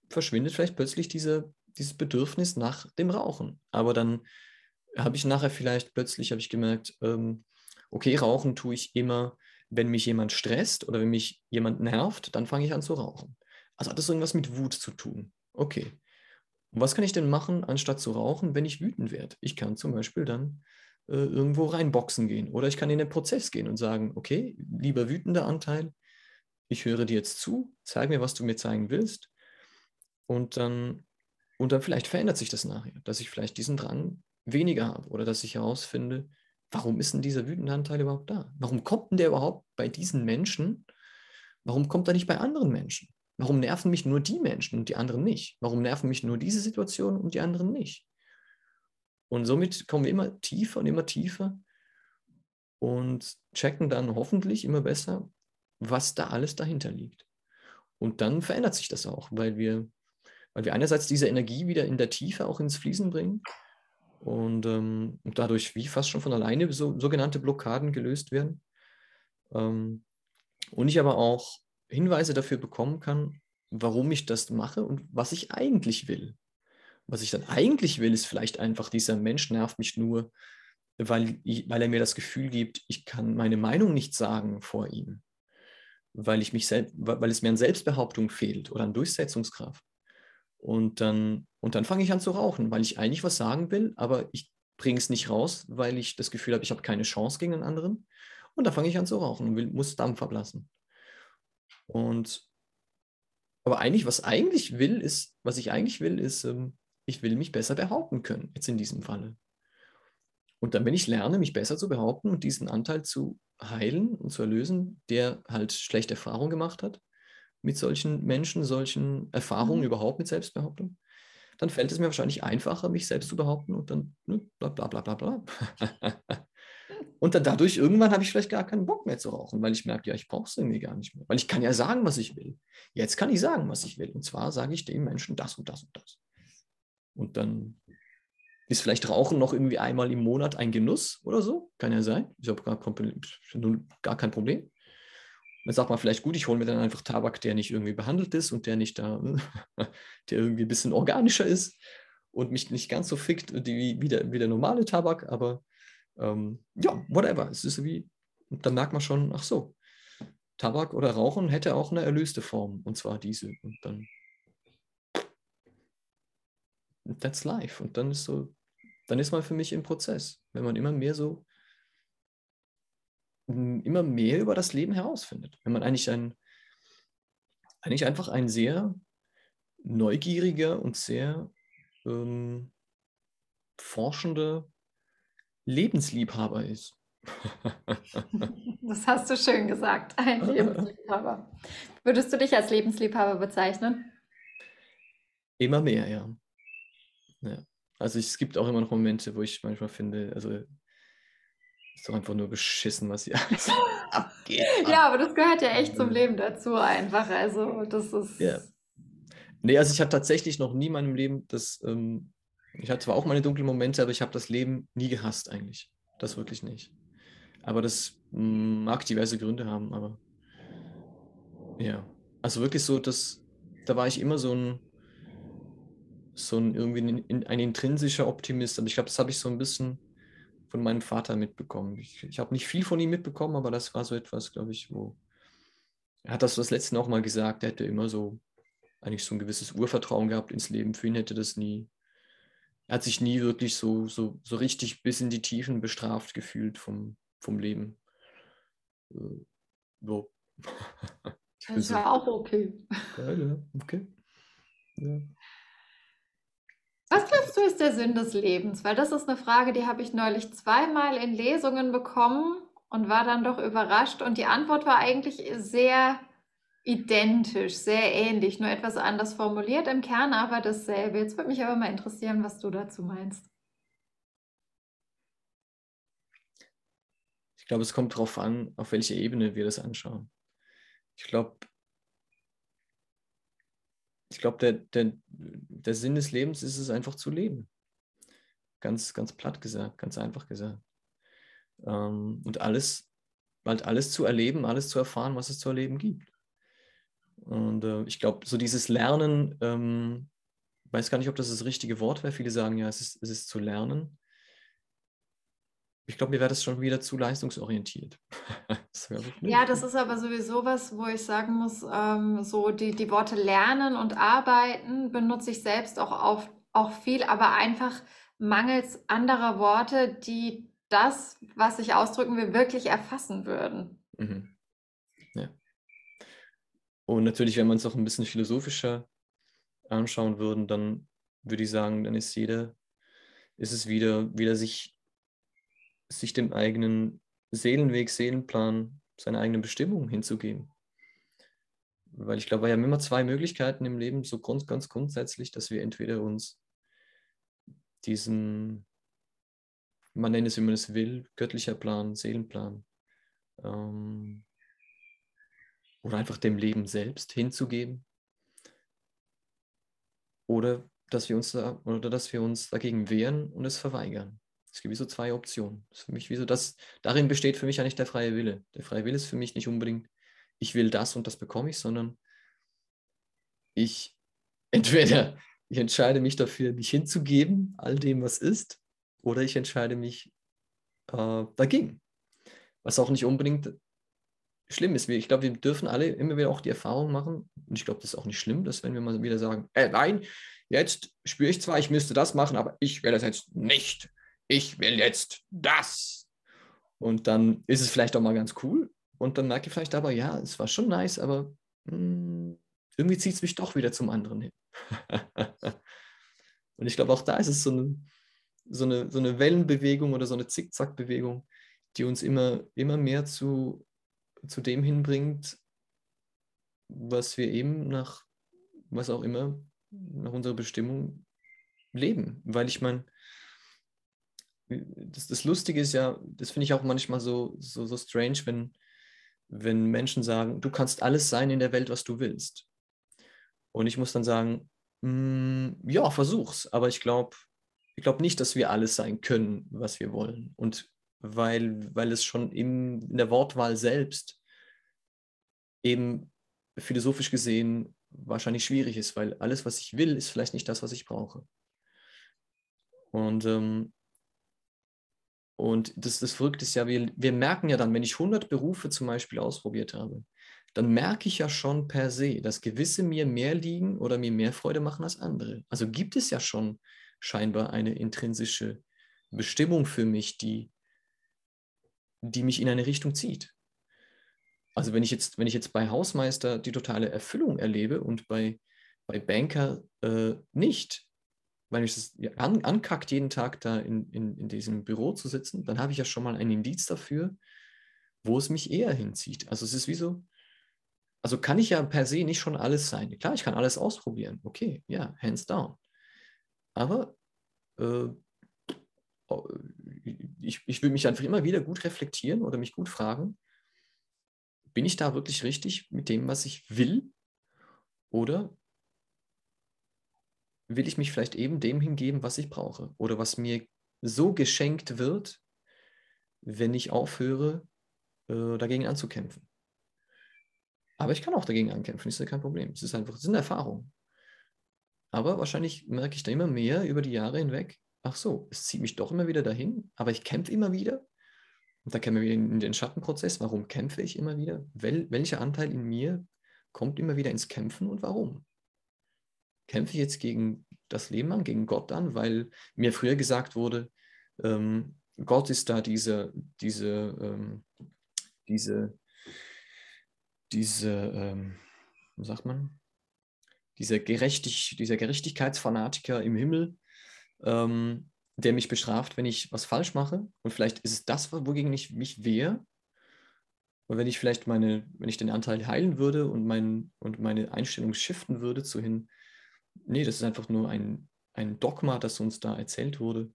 verschwindet vielleicht plötzlich diese, dieses Bedürfnis nach dem Rauchen. Aber dann habe ich nachher vielleicht plötzlich, ich gemerkt, ähm, okay, rauchen tue ich immer, wenn mich jemand stresst oder wenn mich jemand nervt, dann fange ich an zu rauchen. Also hat das irgendwas mit Wut zu tun. Okay. Und was kann ich denn machen, anstatt zu rauchen, wenn ich wütend werde? Ich kann zum Beispiel dann äh, irgendwo reinboxen gehen oder ich kann in den Prozess gehen und sagen, okay, lieber wütender Anteil, ich höre dir jetzt zu, zeig mir, was du mir zeigen willst und dann, und dann vielleicht verändert sich das nachher, dass ich vielleicht diesen Drang weniger habe oder dass ich herausfinde, warum ist denn dieser wütende Anteil überhaupt da? Warum kommt denn der überhaupt bei diesen Menschen? Warum kommt er nicht bei anderen Menschen? Warum nerven mich nur die Menschen und die anderen nicht? Warum nerven mich nur diese Situationen und die anderen nicht? Und somit kommen wir immer tiefer und immer tiefer und checken dann hoffentlich immer besser, was da alles dahinter liegt. Und dann verändert sich das auch, weil wir, weil wir einerseits diese Energie wieder in der Tiefe auch ins Fließen bringen und, ähm, dadurch wie fast schon von alleine so, sogenannte Blockaden gelöst werden. Ähm, und ich aber auch Hinweise dafür bekommen kann, warum ich das mache und was ich eigentlich will. Was ich dann eigentlich will, ist vielleicht einfach, dieser Mensch nervt mich nur, weil, ich, weil er mir das Gefühl gibt, ich kann meine Meinung nicht sagen vor ihm, weil, ich mich selbst, weil es mir an Selbstbehauptung fehlt oder an Durchsetzungskraft. Und dann, und dann fange ich an zu rauchen, weil ich eigentlich was sagen will, aber ich bringe es nicht raus, weil ich das Gefühl habe, ich habe keine Chance gegen einen anderen. Und dann fange ich an zu rauchen und will, muss Dampf ablassen. Und aber eigentlich, was eigentlich will, ist, was ich eigentlich will, ist, ähm, ich will mich besser behaupten können, jetzt in diesem Falle. Und dann, wenn ich lerne, mich besser zu behaupten und diesen Anteil zu heilen und zu erlösen, der halt schlechte Erfahrungen gemacht hat mit solchen Menschen, solchen Erfahrungen mhm. überhaupt mit Selbstbehauptung, dann fällt es mir wahrscheinlich einfacher, mich selbst zu behaupten und dann ne, bla bla bla bla bla. (laughs) Und dann dadurch irgendwann habe ich vielleicht gar keinen Bock mehr zu rauchen, weil ich merke, ja, ich brauche es irgendwie gar nicht mehr. Weil ich kann ja sagen, was ich will. Jetzt kann ich sagen, was ich will. Und zwar sage ich dem Menschen das und das und das. Und dann ist vielleicht Rauchen noch irgendwie einmal im Monat ein Genuss oder so. Kann ja sein. Ich habe gar, gar kein Problem. Dann sagt man vielleicht, gut, ich hole mir dann einfach Tabak, der nicht irgendwie behandelt ist und der nicht da, (laughs) der irgendwie ein bisschen organischer ist und mich nicht ganz so fickt wie, wie, der, wie der normale Tabak, aber ähm, ja, whatever. Es ist wie, da merkt man schon, ach so, Tabak oder Rauchen hätte auch eine erlöste Form, und zwar diese. Und dann, that's life. Und dann ist so, dann ist man für mich im Prozess, wenn man immer mehr so, immer mehr über das Leben herausfindet. Wenn man eigentlich ein, eigentlich einfach ein sehr neugieriger und sehr ähm, forschender Lebensliebhaber ist. (laughs) das hast du schön gesagt, ein (laughs) Lebensliebhaber. Würdest du dich als Lebensliebhaber bezeichnen? Immer mehr, ja. ja. Also es gibt auch immer noch Momente, wo ich manchmal finde, also ist doch einfach nur beschissen, was hier (laughs) alles abgeht. Ja, aber das gehört ja echt zum Leben dazu einfach. Also das ist. Ja. Nee, also ich hatte tatsächlich noch nie in meinem Leben das ähm, ich hatte zwar auch meine dunklen Momente, aber ich habe das Leben nie gehasst eigentlich. Das wirklich nicht. Aber das mm, mag diverse Gründe haben, aber ja. Also wirklich so, dass da war ich immer so ein, so ein irgendwie ein, ein intrinsischer Optimist. Aber ich glaube, das habe ich so ein bisschen von meinem Vater mitbekommen. Ich, ich habe nicht viel von ihm mitbekommen, aber das war so etwas, glaube ich, wo er hat das das letzte auch mal gesagt. Er hätte immer so eigentlich so ein gewisses Urvertrauen gehabt ins Leben. Für ihn hätte das nie er hat sich nie wirklich so, so, so richtig bis in die Tiefen bestraft gefühlt vom, vom Leben. Äh, so. (laughs) Das ist ja auch okay. Ja, ja, okay. Ja. Was glaubst du ist der Sinn des Lebens? Weil das ist eine Frage, die habe ich neulich zweimal in Lesungen bekommen und war dann doch überrascht. Und die Antwort war eigentlich sehr Identisch, sehr ähnlich, nur etwas anders formuliert, im Kern aber dasselbe. Jetzt würde mich aber mal interessieren, was du dazu meinst. Ich glaube, es kommt darauf an, auf welche Ebene wir das anschauen. Ich glaube, ich glaube, der, der, der Sinn des Lebens ist es einfach zu leben. Ganz, ganz platt gesagt, ganz einfach gesagt. Ähm, und alles, bald alles zu erleben, alles zu erfahren, was es zu erleben gibt. Und äh, ich glaube, so dieses Lernen, ähm, weiß gar nicht, ob das das richtige Wort wäre. Viele sagen ja, es ist, es ist zu lernen. Ich glaube, mir wäre das schon wieder zu leistungsorientiert. (laughs) das ja, das ist aber sowieso was, wo ich sagen muss, ähm, so die, die Worte lernen und arbeiten benutze ich selbst auch, auf, auch viel, aber einfach mangels anderer Worte, die das, was ich ausdrücken will, wirklich erfassen würden. Mhm. Ja. Und natürlich, wenn man es auch ein bisschen philosophischer anschauen würden, dann würde ich sagen, dann ist jeder, ist es wieder, wieder sich, sich dem eigenen Seelenweg, Seelenplan, seiner eigenen Bestimmung hinzugeben. Weil ich glaube, wir haben immer zwei Möglichkeiten im Leben, so grund, ganz grundsätzlich, dass wir entweder uns diesem, man nennt es, wie man es will, göttlicher Plan, Seelenplan, ähm, oder einfach dem Leben selbst hinzugeben, oder dass wir uns da, oder dass wir uns dagegen wehren und es verweigern. Es gibt wie so zwei Optionen. Das für mich wie so das, darin besteht für mich eigentlich der freie Wille. Der freie Wille ist für mich nicht unbedingt, ich will das und das bekomme ich, sondern ich (laughs) entweder ich entscheide mich dafür, mich hinzugeben, all dem, was ist, oder ich entscheide mich äh, dagegen. Was auch nicht unbedingt schlimm ist. Ich glaube, wir dürfen alle immer wieder auch die Erfahrung machen, und ich glaube, das ist auch nicht schlimm, dass wenn wir mal wieder sagen, äh, nein, jetzt spüre ich zwar, ich müsste das machen, aber ich will das jetzt nicht. Ich will jetzt das. Und dann ist es vielleicht auch mal ganz cool. Und dann merke ich vielleicht aber, ja, es war schon nice, aber mh, hm, irgendwie zieht es mich doch wieder zum anderen hin. (laughs) und ich glaube, auch da ist es so eine, so, eine, so eine Wellenbewegung oder so eine Zickzackbewegung, die uns immer, immer mehr zu, zu dem hinbringt, was wir eben nach, was auch immer, nach unserer Bestimmung leben. Weil ich meine, das, das Lustige ist ja, das finde ich auch manchmal so, so, so strange, wenn, wenn Menschen sagen, du kannst alles sein in der Welt, was du willst. Und ich muss dann sagen, mm, ja, versuch's. Aber ich glaube ich glaub nicht, dass wir alles sein können, was wir wollen. Und weil, weil es schon im, in der Wortwahl selbst eben philosophisch gesehen wahrscheinlich schwierig ist, weil alles, was ich will, ist vielleicht nicht das, was ich brauche. Und, ähm, und das, das Verrückte ist ja, wir, wir merken ja dann, wenn ich 100 Berufe zum Beispiel ausprobiert habe, dann merke ich ja schon per se, dass gewisse mir mehr liegen oder mir mehr Freude machen als andere. Also gibt es ja schon scheinbar eine intrinsische Bestimmung für mich, die, die mich in eine Richtung zieht. Also wenn ich jetzt, wenn ich jetzt bei Hausmeister die totale Erfüllung erlebe und bei, bei Banker äh, nicht, weil ich es an, ankackt, jeden Tag da in, in, in diesem Büro zu sitzen, dann habe ich ja schon mal ein Indiz dafür, wo es mich eher hinzieht. Also es ist wie so, also kann ich ja per se nicht schon alles sein. Klar, ich kann alles ausprobieren. Okay, ja, hands down. Aber äh, ich, ich will mich einfach immer wieder gut reflektieren oder mich gut fragen, bin ich da wirklich richtig mit dem, was ich will? Oder will ich mich vielleicht eben dem hingeben, was ich brauche? Oder was mir so geschenkt wird, wenn ich aufhöre, äh, dagegen anzukämpfen? Aber ich kann auch dagegen ankämpfen, ist ja kein Problem. Es ist einfach, es sind Erfahrungen. Aber wahrscheinlich merke ich da immer mehr über die Jahre hinweg, ach so, es zieht mich doch immer wieder dahin, aber ich kämpfe immer wieder. Und da kämen wir wieder in den Schattenprozess. Warum kämpfe ich immer wieder? Wel welcher Anteil in mir kommt immer wieder ins Kämpfen und warum? Kämpfe ich jetzt gegen das Leben an, gegen Gott an, weil mir früher gesagt wurde, ähm, Gott ist da diese, diese, ähm, diese diese, ähm, wie sagt man, dieser, Gerechtig, dieser Gerechtigkeitsfanatiker im Himmel, ähm, der mich bestraft, wenn ich was falsch mache. Und vielleicht ist es das, wogegen ich mich wehre. Und wenn ich vielleicht meine, wenn ich den Anteil heilen würde und, mein, und meine Einstellung shiften würde zu hin, nee, das ist einfach nur ein, ein Dogma, das uns da erzählt wurde,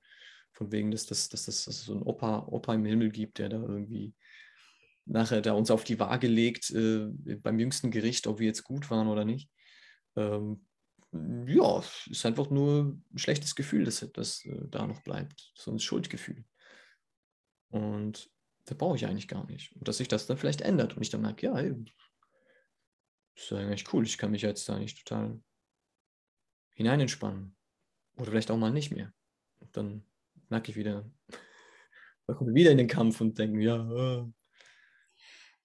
von wegen, dass das, dass das, dass es so ein Opa, Opa im Himmel gibt, der da irgendwie nachher da uns auf die Waage legt äh, beim jüngsten Gericht, ob wir jetzt gut waren oder nicht. Ähm, ja, ist einfach nur ein schlechtes Gefühl, dass das äh, da noch bleibt. So ein Schuldgefühl. Und das brauche ich eigentlich gar nicht. Und dass sich das dann vielleicht ändert und ich dann merke, ja, ist eigentlich cool, ich kann mich jetzt da nicht total hinein entspannen. Oder vielleicht auch mal nicht mehr. Und dann merke ich wieder, (laughs) da wir wieder in den Kampf und denken, ja. Äh.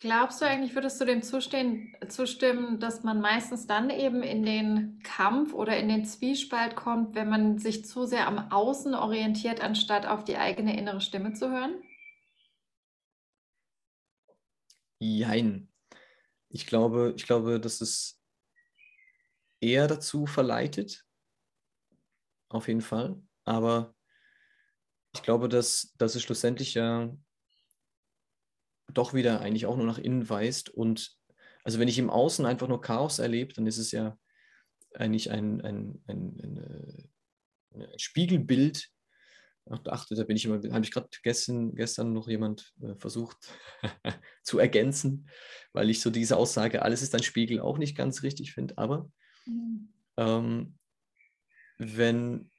Glaubst du eigentlich, würdest du dem zustehen, zustimmen, dass man meistens dann eben in den Kampf oder in den Zwiespalt kommt, wenn man sich zu sehr am Außen orientiert, anstatt auf die eigene innere Stimme zu hören? Jein. Ich glaube, ich glaube, dass es eher dazu verleitet, auf jeden Fall. Aber ich glaube, dass, dass es schlussendlich ja doch wieder eigentlich auch nur nach innen weist. Und also wenn ich im Außen einfach nur Chaos erlebe, dann ist es ja eigentlich ein, ein, ein, ein, ein Spiegelbild. Ach, achte, da bin ich immer, habe ich gerade gestern, gestern noch jemand äh, versucht (laughs) zu ergänzen, weil ich so diese Aussage, alles ist ein Spiegel, auch nicht ganz richtig finde. Aber mhm. ähm, wenn,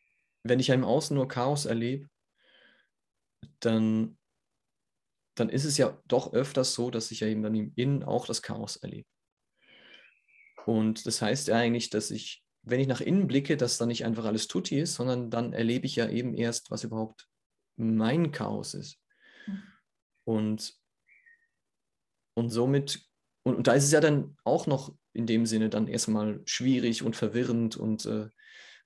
wenn ich im Außen nur Chaos erlebe, dann, dann ist es ja doch öfters so, dass ich ja eben dann im Innen auch das Chaos erlebe. Und das heißt ja eigentlich, dass ich, wenn ich nach innen blicke, dass dann nicht einfach alles tutti ist, sondern dann erlebe ich ja eben erst, was überhaupt mein Chaos ist. Mhm. Und, und somit, und, und, da ist es ja dann auch noch in dem Sinne dann erstmal schwierig und verwirrend und äh,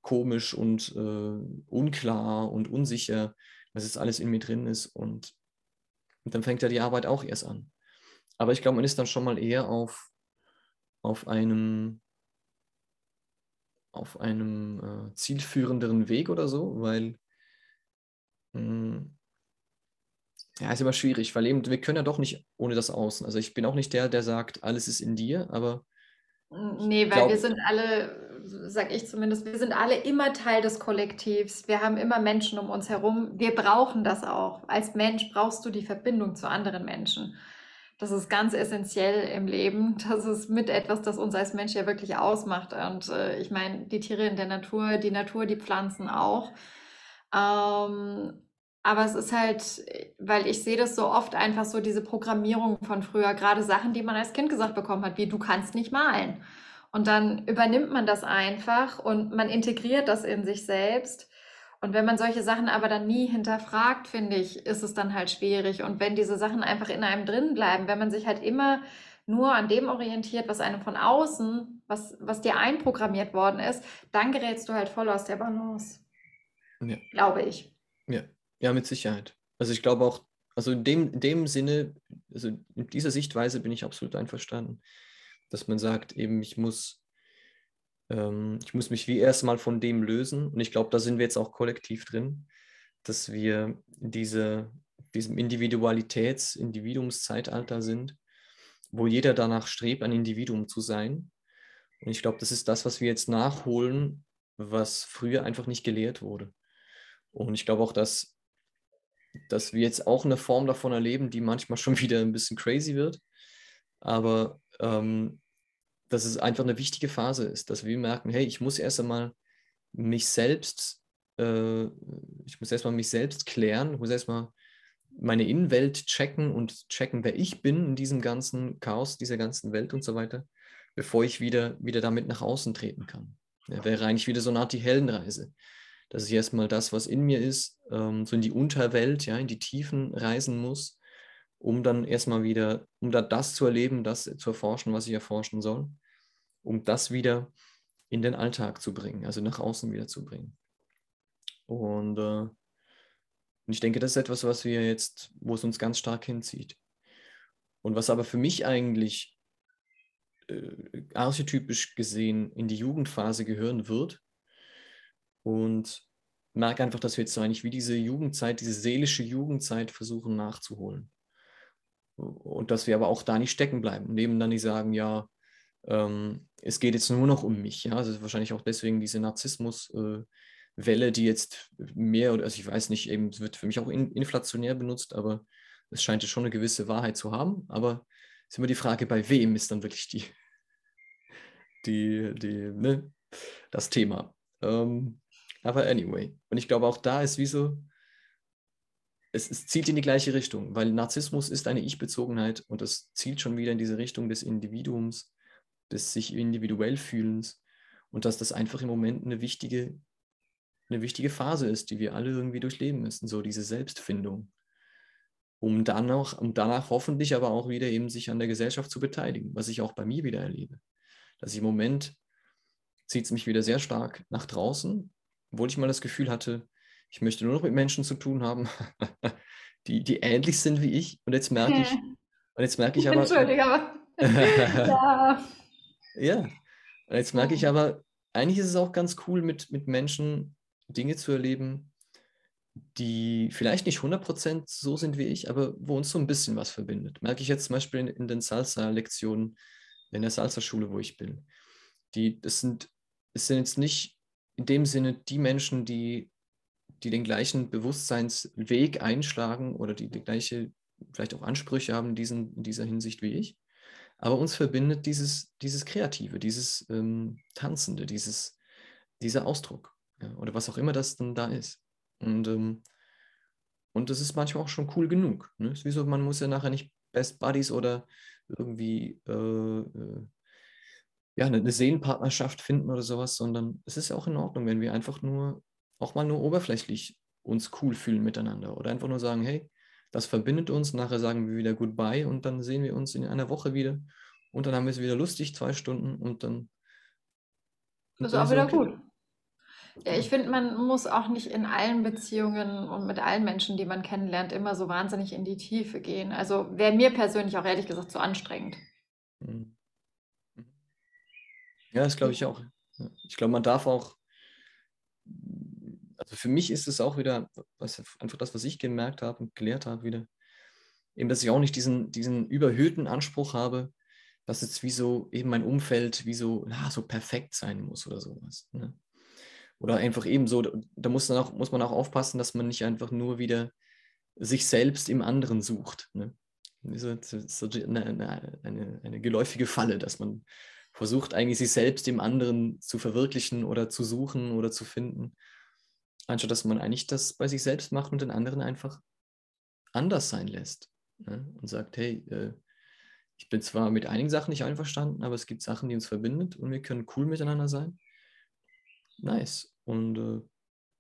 komisch und äh, unklar und unsicher, was jetzt alles in mir drin ist. Und, und dann fängt ja die Arbeit auch erst an. Aber ich glaube, man ist dann schon mal eher auf, auf einem, auf einem äh, zielführenderen Weg oder so, weil mh, hm, ja, ist immer schwierig, weil eben wir können ja doch nicht ohne das Außen. Also ich bin auch nicht der, der sagt, alles ist in dir, aber Nee, weil glaub, wir sind alle, sag ich zumindest, wir sind alle immer Teil des Kollektivs. Wir haben immer Menschen um uns herum. Wir brauchen das auch. Als Mensch brauchst du die Verbindung zu anderen Menschen. Das ist ganz essentiell im Leben. Das ist mit etwas, das uns als Mensch ja wirklich ausmacht. Und äh, ich meine, die Tiere in der Natur, die Natur, die Pflanzen auch. Ähm, aber es ist halt, weil ich sehe das so oft einfach so, diese Programmierung von früher, gerade Sachen, die man als Kind gesagt bekommen hat, wie du kannst nicht malen. Und dann übernimmt man das einfach und man integriert das in sich selbst. Und wenn man solche Sachen aber dann nie hinterfragt, finde ich, ist es dann halt schwierig. Und wenn diese Sachen einfach in einem drin bleiben, wenn man sich halt immer nur an dem orientiert, was einem von außen, was, was dir einprogrammiert worden ist, dann gerätst du halt voll aus der Balance. Ja. Glaube ich. Ja, ja, mit Sicherheit. Also ich glaube auch, also in dem, in dem Sinne, also in dieser Sichtweise bin ich absolut einverstanden, dass man sagt, eben ich muss, ähm, ich muss mich wie erstmal von dem lösen. Und ich glaube, da sind wir jetzt auch kollektiv drin, dass wir diese, diesem Individualitäts-, Individuumszeitalter sind, wo jeder danach strebt, ein Individuum zu sein. Und ich glaube, das ist das, was wir jetzt nachholen, was früher einfach nicht gelehrt wurde. Und ich glaube auch, dass dass wir jetzt auch eine Form davon erleben, die manchmal schon (laughs) wieder ein bisschen crazy wird. Aber ähm, dass es einfach eine wichtige Phase ist, dass wir merken, hey, ich muss erst einmal mich selbst, äh, ich muss erstmal mich selbst klären, ich muss erstmal meine Innenwelt checken und checken, wer ich bin in diesem ganzen Chaos, dieser ganzen Welt und so weiter, bevor ich wieder, wieder damit nach außen treten kann. Ja, wäre eigentlich wieder so eine Art die Heldenreise dass ich erstmal das, was in mir ist, ähm, so in die Unterwelt, ja, in die Tiefen reisen muss, um dann erstmal wieder, um da das zu erleben, das zu erforschen, was ich erforschen soll, um das wieder in den Alltag zu bringen, also nach außen wieder zu bringen. Und, äh, und ich denke, das ist etwas, was wir jetzt, wo es uns ganz stark hinzieht. Und was aber für mich eigentlich äh, archetypisch gesehen in die Jugendphase gehören wird, und merke einfach, dass wir jetzt so eigentlich wie diese Jugendzeit, diese seelische Jugendzeit versuchen nachzuholen. Und dass wir aber auch da nicht stecken bleiben und eben dann nicht sagen, ja, ähm, es geht jetzt nur noch um mich. Ja, also wahrscheinlich auch deswegen diese Narzissmus-Welle, äh, die jetzt mehr oder, also ich weiß nicht, eben, wird für mich auch in, inflationär benutzt, aber es scheint schon eine gewisse Wahrheit zu haben. Aber es ist immer die Frage, bei wem ist dann wirklich die, die, die, ne, das Thema. Ähm, aber anyway. Und ich glaube, auch da ist wie so, es, es zielt in die gleiche Richtung, weil Narzissmus ist eine Ich-Bezogenheit und es zielt schon wieder in diese Richtung des Individuums des sich individuell fühlens und dass das einfach im Moment eine wichtige, eine wichtige Phase ist, die wir alle irgendwie durchleben müssen, so diese Selbstfindung, um danach, um danach hoffentlich aber auch wieder eben sich an der Gesellschaft zu beteiligen, was ich auch bei mir wieder erlebe. Dass ich im Moment zieht es mich wieder sehr stark nach draußen, obwohl ich mal das Gefühl hatte, ich möchte nur noch mit Menschen zu tun haben, (laughs) die, die ähnlich sind wie ich. Und jetzt merke ich, und jetzt merke ich aber. Entschuldige, aber. (laughs) ja. ja. Und jetzt merke ich aber, eigentlich ist es auch ganz cool, mit, mit Menschen Dinge zu erleben, die vielleicht nicht 100% so sind wie ich, aber wo uns so ein bisschen was verbindet. Merke ich jetzt zum Beispiel in, in den Salsa-Lektionen in der Salsa-Schule, wo ich bin. Die, das sind, das sind jetzt nicht in dem Sinne die Menschen, die, die den gleichen Bewusstseinsweg einschlagen oder die die gleiche, vielleicht auch Ansprüche haben in, diesen, in dieser Hinsicht wie ich. Aber uns verbindet dieses, dieses Kreative, dieses ähm, Tanzende, dieses, dieser Ausdruck ja, oder was auch immer das dann da ist. Und, ähm, und das ist manchmal auch schon cool genug. Ne? Ist man muss ja nachher nicht Best Buddies oder irgendwie äh, äh, ja, eine, eine Seelenpartnerschaft finden oder sowas, sondern es ist ja auch in Ordnung, wenn wir einfach nur, auch mal nur oberflächlich uns cool fühlen miteinander oder einfach nur sagen, hey, das verbindet uns, nachher sagen wir wieder Goodbye und dann sehen wir uns in einer Woche wieder und dann haben wir es wieder lustig, zwei Stunden und dann. Und ist auch wieder okay. gut. Ja, ich finde, man muss auch nicht in allen Beziehungen und mit allen Menschen, die man kennenlernt, immer so wahnsinnig in die Tiefe gehen. Also wäre mir persönlich auch ehrlich gesagt zu anstrengend. Mhm. Ja, das glaube ich auch. Ich glaube, man darf auch, also für mich ist es auch wieder, was, einfach das, was ich gemerkt habe und gelehrt habe wieder, eben, dass ich auch nicht diesen, diesen überhöhten Anspruch habe, dass jetzt wie so eben mein Umfeld wie so, na, so perfekt sein muss oder sowas. Ne? Oder einfach eben so, da muss, dann auch, muss man auch aufpassen, dass man nicht einfach nur wieder sich selbst im anderen sucht. Ne? So eine, eine, eine, eine geläufige Falle, dass man versucht eigentlich sich selbst im anderen zu verwirklichen oder zu suchen oder zu finden, anstatt dass man eigentlich das bei sich selbst macht und den anderen einfach anders sein lässt ne? und sagt, hey, äh, ich bin zwar mit einigen Sachen nicht einverstanden, aber es gibt Sachen, die uns verbindet und wir können cool miteinander sein. Nice. Und äh,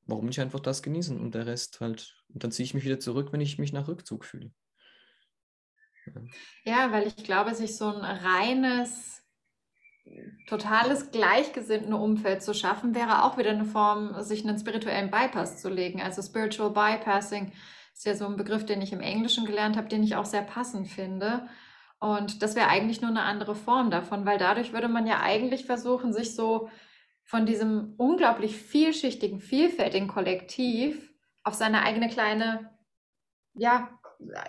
warum nicht einfach das genießen und der Rest halt, und dann ziehe ich mich wieder zurück, wenn ich mich nach Rückzug fühle. Ja weil ich glaube, sich so ein reines totales gleichgesinnte Umfeld zu schaffen, wäre auch wieder eine Form, sich einen spirituellen Bypass zu legen. Also Spiritual Bypassing ist ja so ein Begriff, den ich im Englischen gelernt habe, den ich auch sehr passend finde. Und das wäre eigentlich nur eine andere Form davon, weil dadurch würde man ja eigentlich versuchen, sich so von diesem unglaublich vielschichtigen, vielfältigen Kollektiv auf seine eigene kleine ja,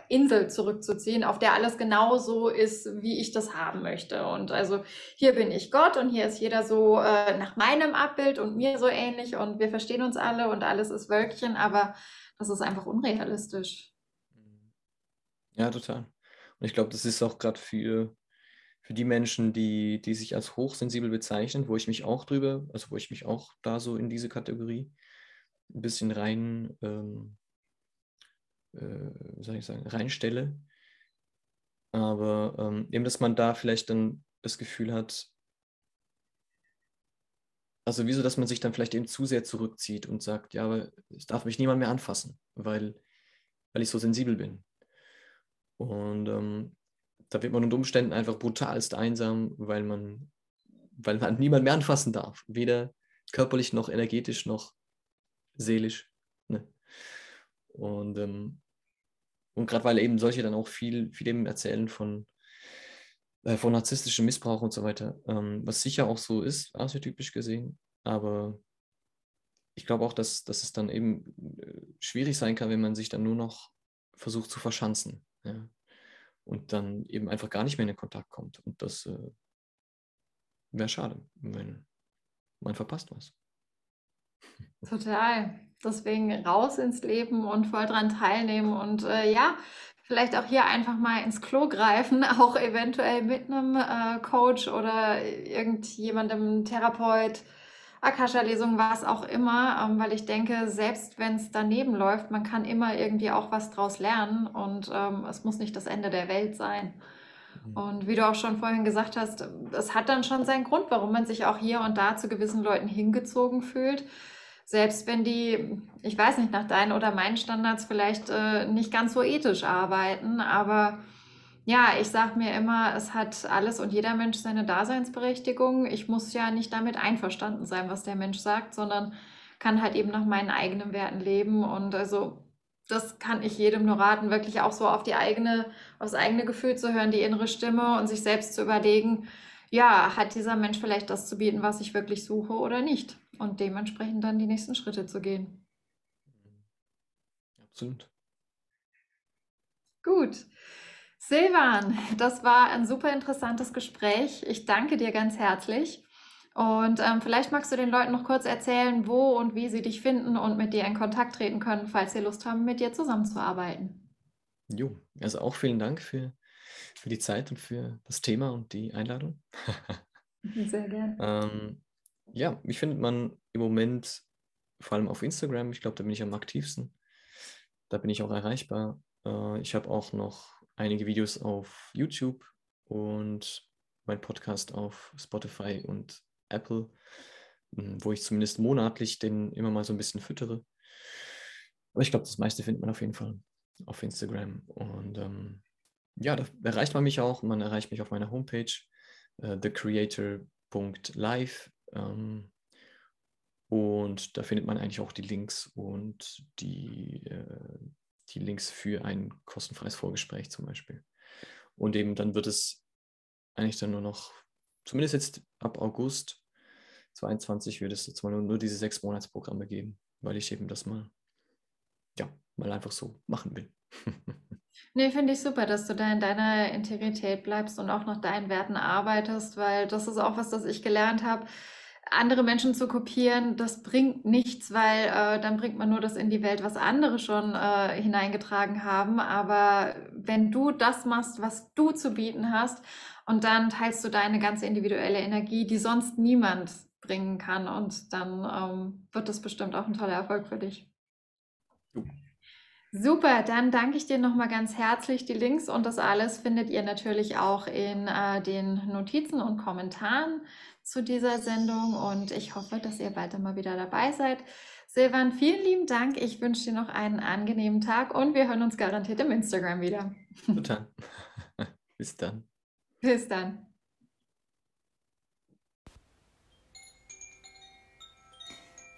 Insel zurückzuziehen, auf der alles genau so ist, wie ich das haben möchte. Und also hier bin ich Gott und hier ist jeder so äh, nach meinem Abbild und mir so ähnlich und wir verstehen uns alle und alles ist Wölkchen, aber das ist einfach unrealistisch. Ja, total. Und ich glaube, das ist auch gerade für, für die Menschen, die, die sich als hochsensibel bezeichnen, wo ich mich auch drüber, also wo ich mich auch da so in diese Kategorie ein bisschen rein ähm, äh, wie soll ich sagen, reinstelle. Aber ähm, eben, dass man da vielleicht dann das Gefühl hat, also wieso, dass man sich dann vielleicht eben zu sehr zurückzieht und sagt, ja, aber es darf mich niemand mehr anfassen, weil, weil ich so sensibel bin. Und ähm, da wird man unter Umständen einfach brutalst einsam, weil man, weil man niemand mehr anfassen darf. Weder körperlich noch energetisch noch seelisch. Und, ähm, und gerade weil eben solche dann auch viel, viel eben erzählen von, äh, von narzisstischem Missbrauch und so weiter, ähm, was sicher auch so ist, archetypisch gesehen, aber ich glaube auch, dass, dass es dann eben äh, schwierig sein kann, wenn man sich dann nur noch versucht zu verschanzen. Ja? Und dann eben einfach gar nicht mehr in den Kontakt kommt. Und das äh, wäre schade, wenn man verpasst was. Total. Deswegen raus ins Leben und voll dran teilnehmen und äh, ja, vielleicht auch hier einfach mal ins Klo greifen, (laughs) auch eventuell mit einem äh, Coach oder irgendjemandem, Therapeut, Akasha-Lesung, was auch immer, ähm, weil ich denke, selbst wenn es daneben läuft, man kann immer irgendwie auch was draus lernen und ähm, es muss nicht das Ende der Welt sein. Mhm. Und wie du auch schon vorhin gesagt hast, es hat dann schon seinen Grund, warum man sich auch hier und da zu gewissen Leuten hingezogen fühlt. Selbst wenn die, ich weiß nicht, nach deinen oder meinen Standards vielleicht äh, nicht ganz so ethisch arbeiten, aber ja, ich sage mir immer, es hat alles und jeder Mensch seine Daseinsberechtigung. Ich muss ja nicht damit einverstanden sein, was der Mensch sagt, sondern kann halt eben nach meinen eigenen Werten leben. Und also das kann ich jedem nur raten, wirklich auch so auf die eigene, aufs eigene Gefühl zu hören, die innere Stimme und sich selbst zu überlegen, ja, hat dieser Mensch vielleicht das zu bieten, was ich wirklich suche oder nicht? Und dementsprechend dann die nächsten Schritte zu gehen. Absolut. Gut. Silvan, das war ein super interessantes Gespräch. Ich danke dir ganz herzlich. Und ähm, vielleicht magst du den Leuten noch kurz erzählen, wo und wie sie dich finden und mit dir in Kontakt treten können, falls sie Lust haben, mit dir zusammenzuarbeiten. Jo, also auch vielen Dank für, für die Zeit und für das Thema und die Einladung. Sehr gerne. (laughs) ähm, ja, mich findet man im Moment vor allem auf Instagram. Ich glaube, da bin ich am aktivsten. Da bin ich auch erreichbar. Äh, ich habe auch noch einige Videos auf YouTube und mein Podcast auf Spotify und Apple, hm, wo ich zumindest monatlich den immer mal so ein bisschen füttere. Aber ich glaube, das meiste findet man auf jeden Fall auf Instagram. Und ähm, ja, da erreicht man mich auch. Man erreicht mich auf meiner Homepage, äh, thecreator.live. Ähm, und da findet man eigentlich auch die Links und die, äh, die Links für ein kostenfreies Vorgespräch zum Beispiel. Und eben dann wird es eigentlich dann nur noch, zumindest jetzt ab August 22 wird es jetzt mal nur, nur diese sechs Monatsprogramme geben, weil ich eben das mal, ja, mal einfach so machen will. (laughs) nee, finde ich super, dass du da in deiner Integrität bleibst und auch nach deinen Werten arbeitest, weil das ist auch was, das ich gelernt habe andere Menschen zu kopieren, das bringt nichts, weil äh, dann bringt man nur das in die Welt, was andere schon äh, hineingetragen haben. Aber wenn du das machst, was du zu bieten hast, und dann teilst du deine ganze individuelle Energie, die sonst niemand bringen kann, und dann ähm, wird das bestimmt auch ein toller Erfolg für dich. Super, dann danke ich dir nochmal ganz herzlich. Die Links und das alles findet ihr natürlich auch in äh, den Notizen und Kommentaren zu dieser Sendung und ich hoffe, dass ihr bald mal wieder dabei seid. Silvan, vielen lieben Dank. Ich wünsche dir noch einen angenehmen Tag und wir hören uns garantiert im Instagram wieder. Total. (laughs) Bis dann. Bis dann.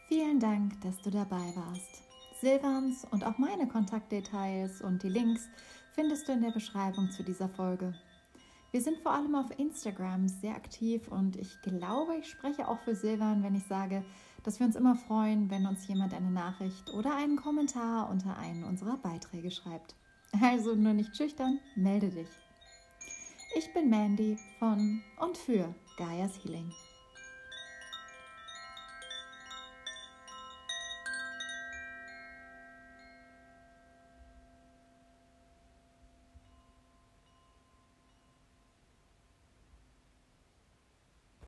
Vielen Dank, dass du dabei warst. Silvans und auch meine Kontaktdetails und die Links findest du in der Beschreibung zu dieser Folge. Wir sind vor allem auf Instagram sehr aktiv und ich glaube, ich spreche auch für Silvan, wenn ich sage, dass wir uns immer freuen, wenn uns jemand eine Nachricht oder einen Kommentar unter einen unserer Beiträge schreibt. Also nur nicht schüchtern, melde dich. Ich bin Mandy von und für Gaia's Healing.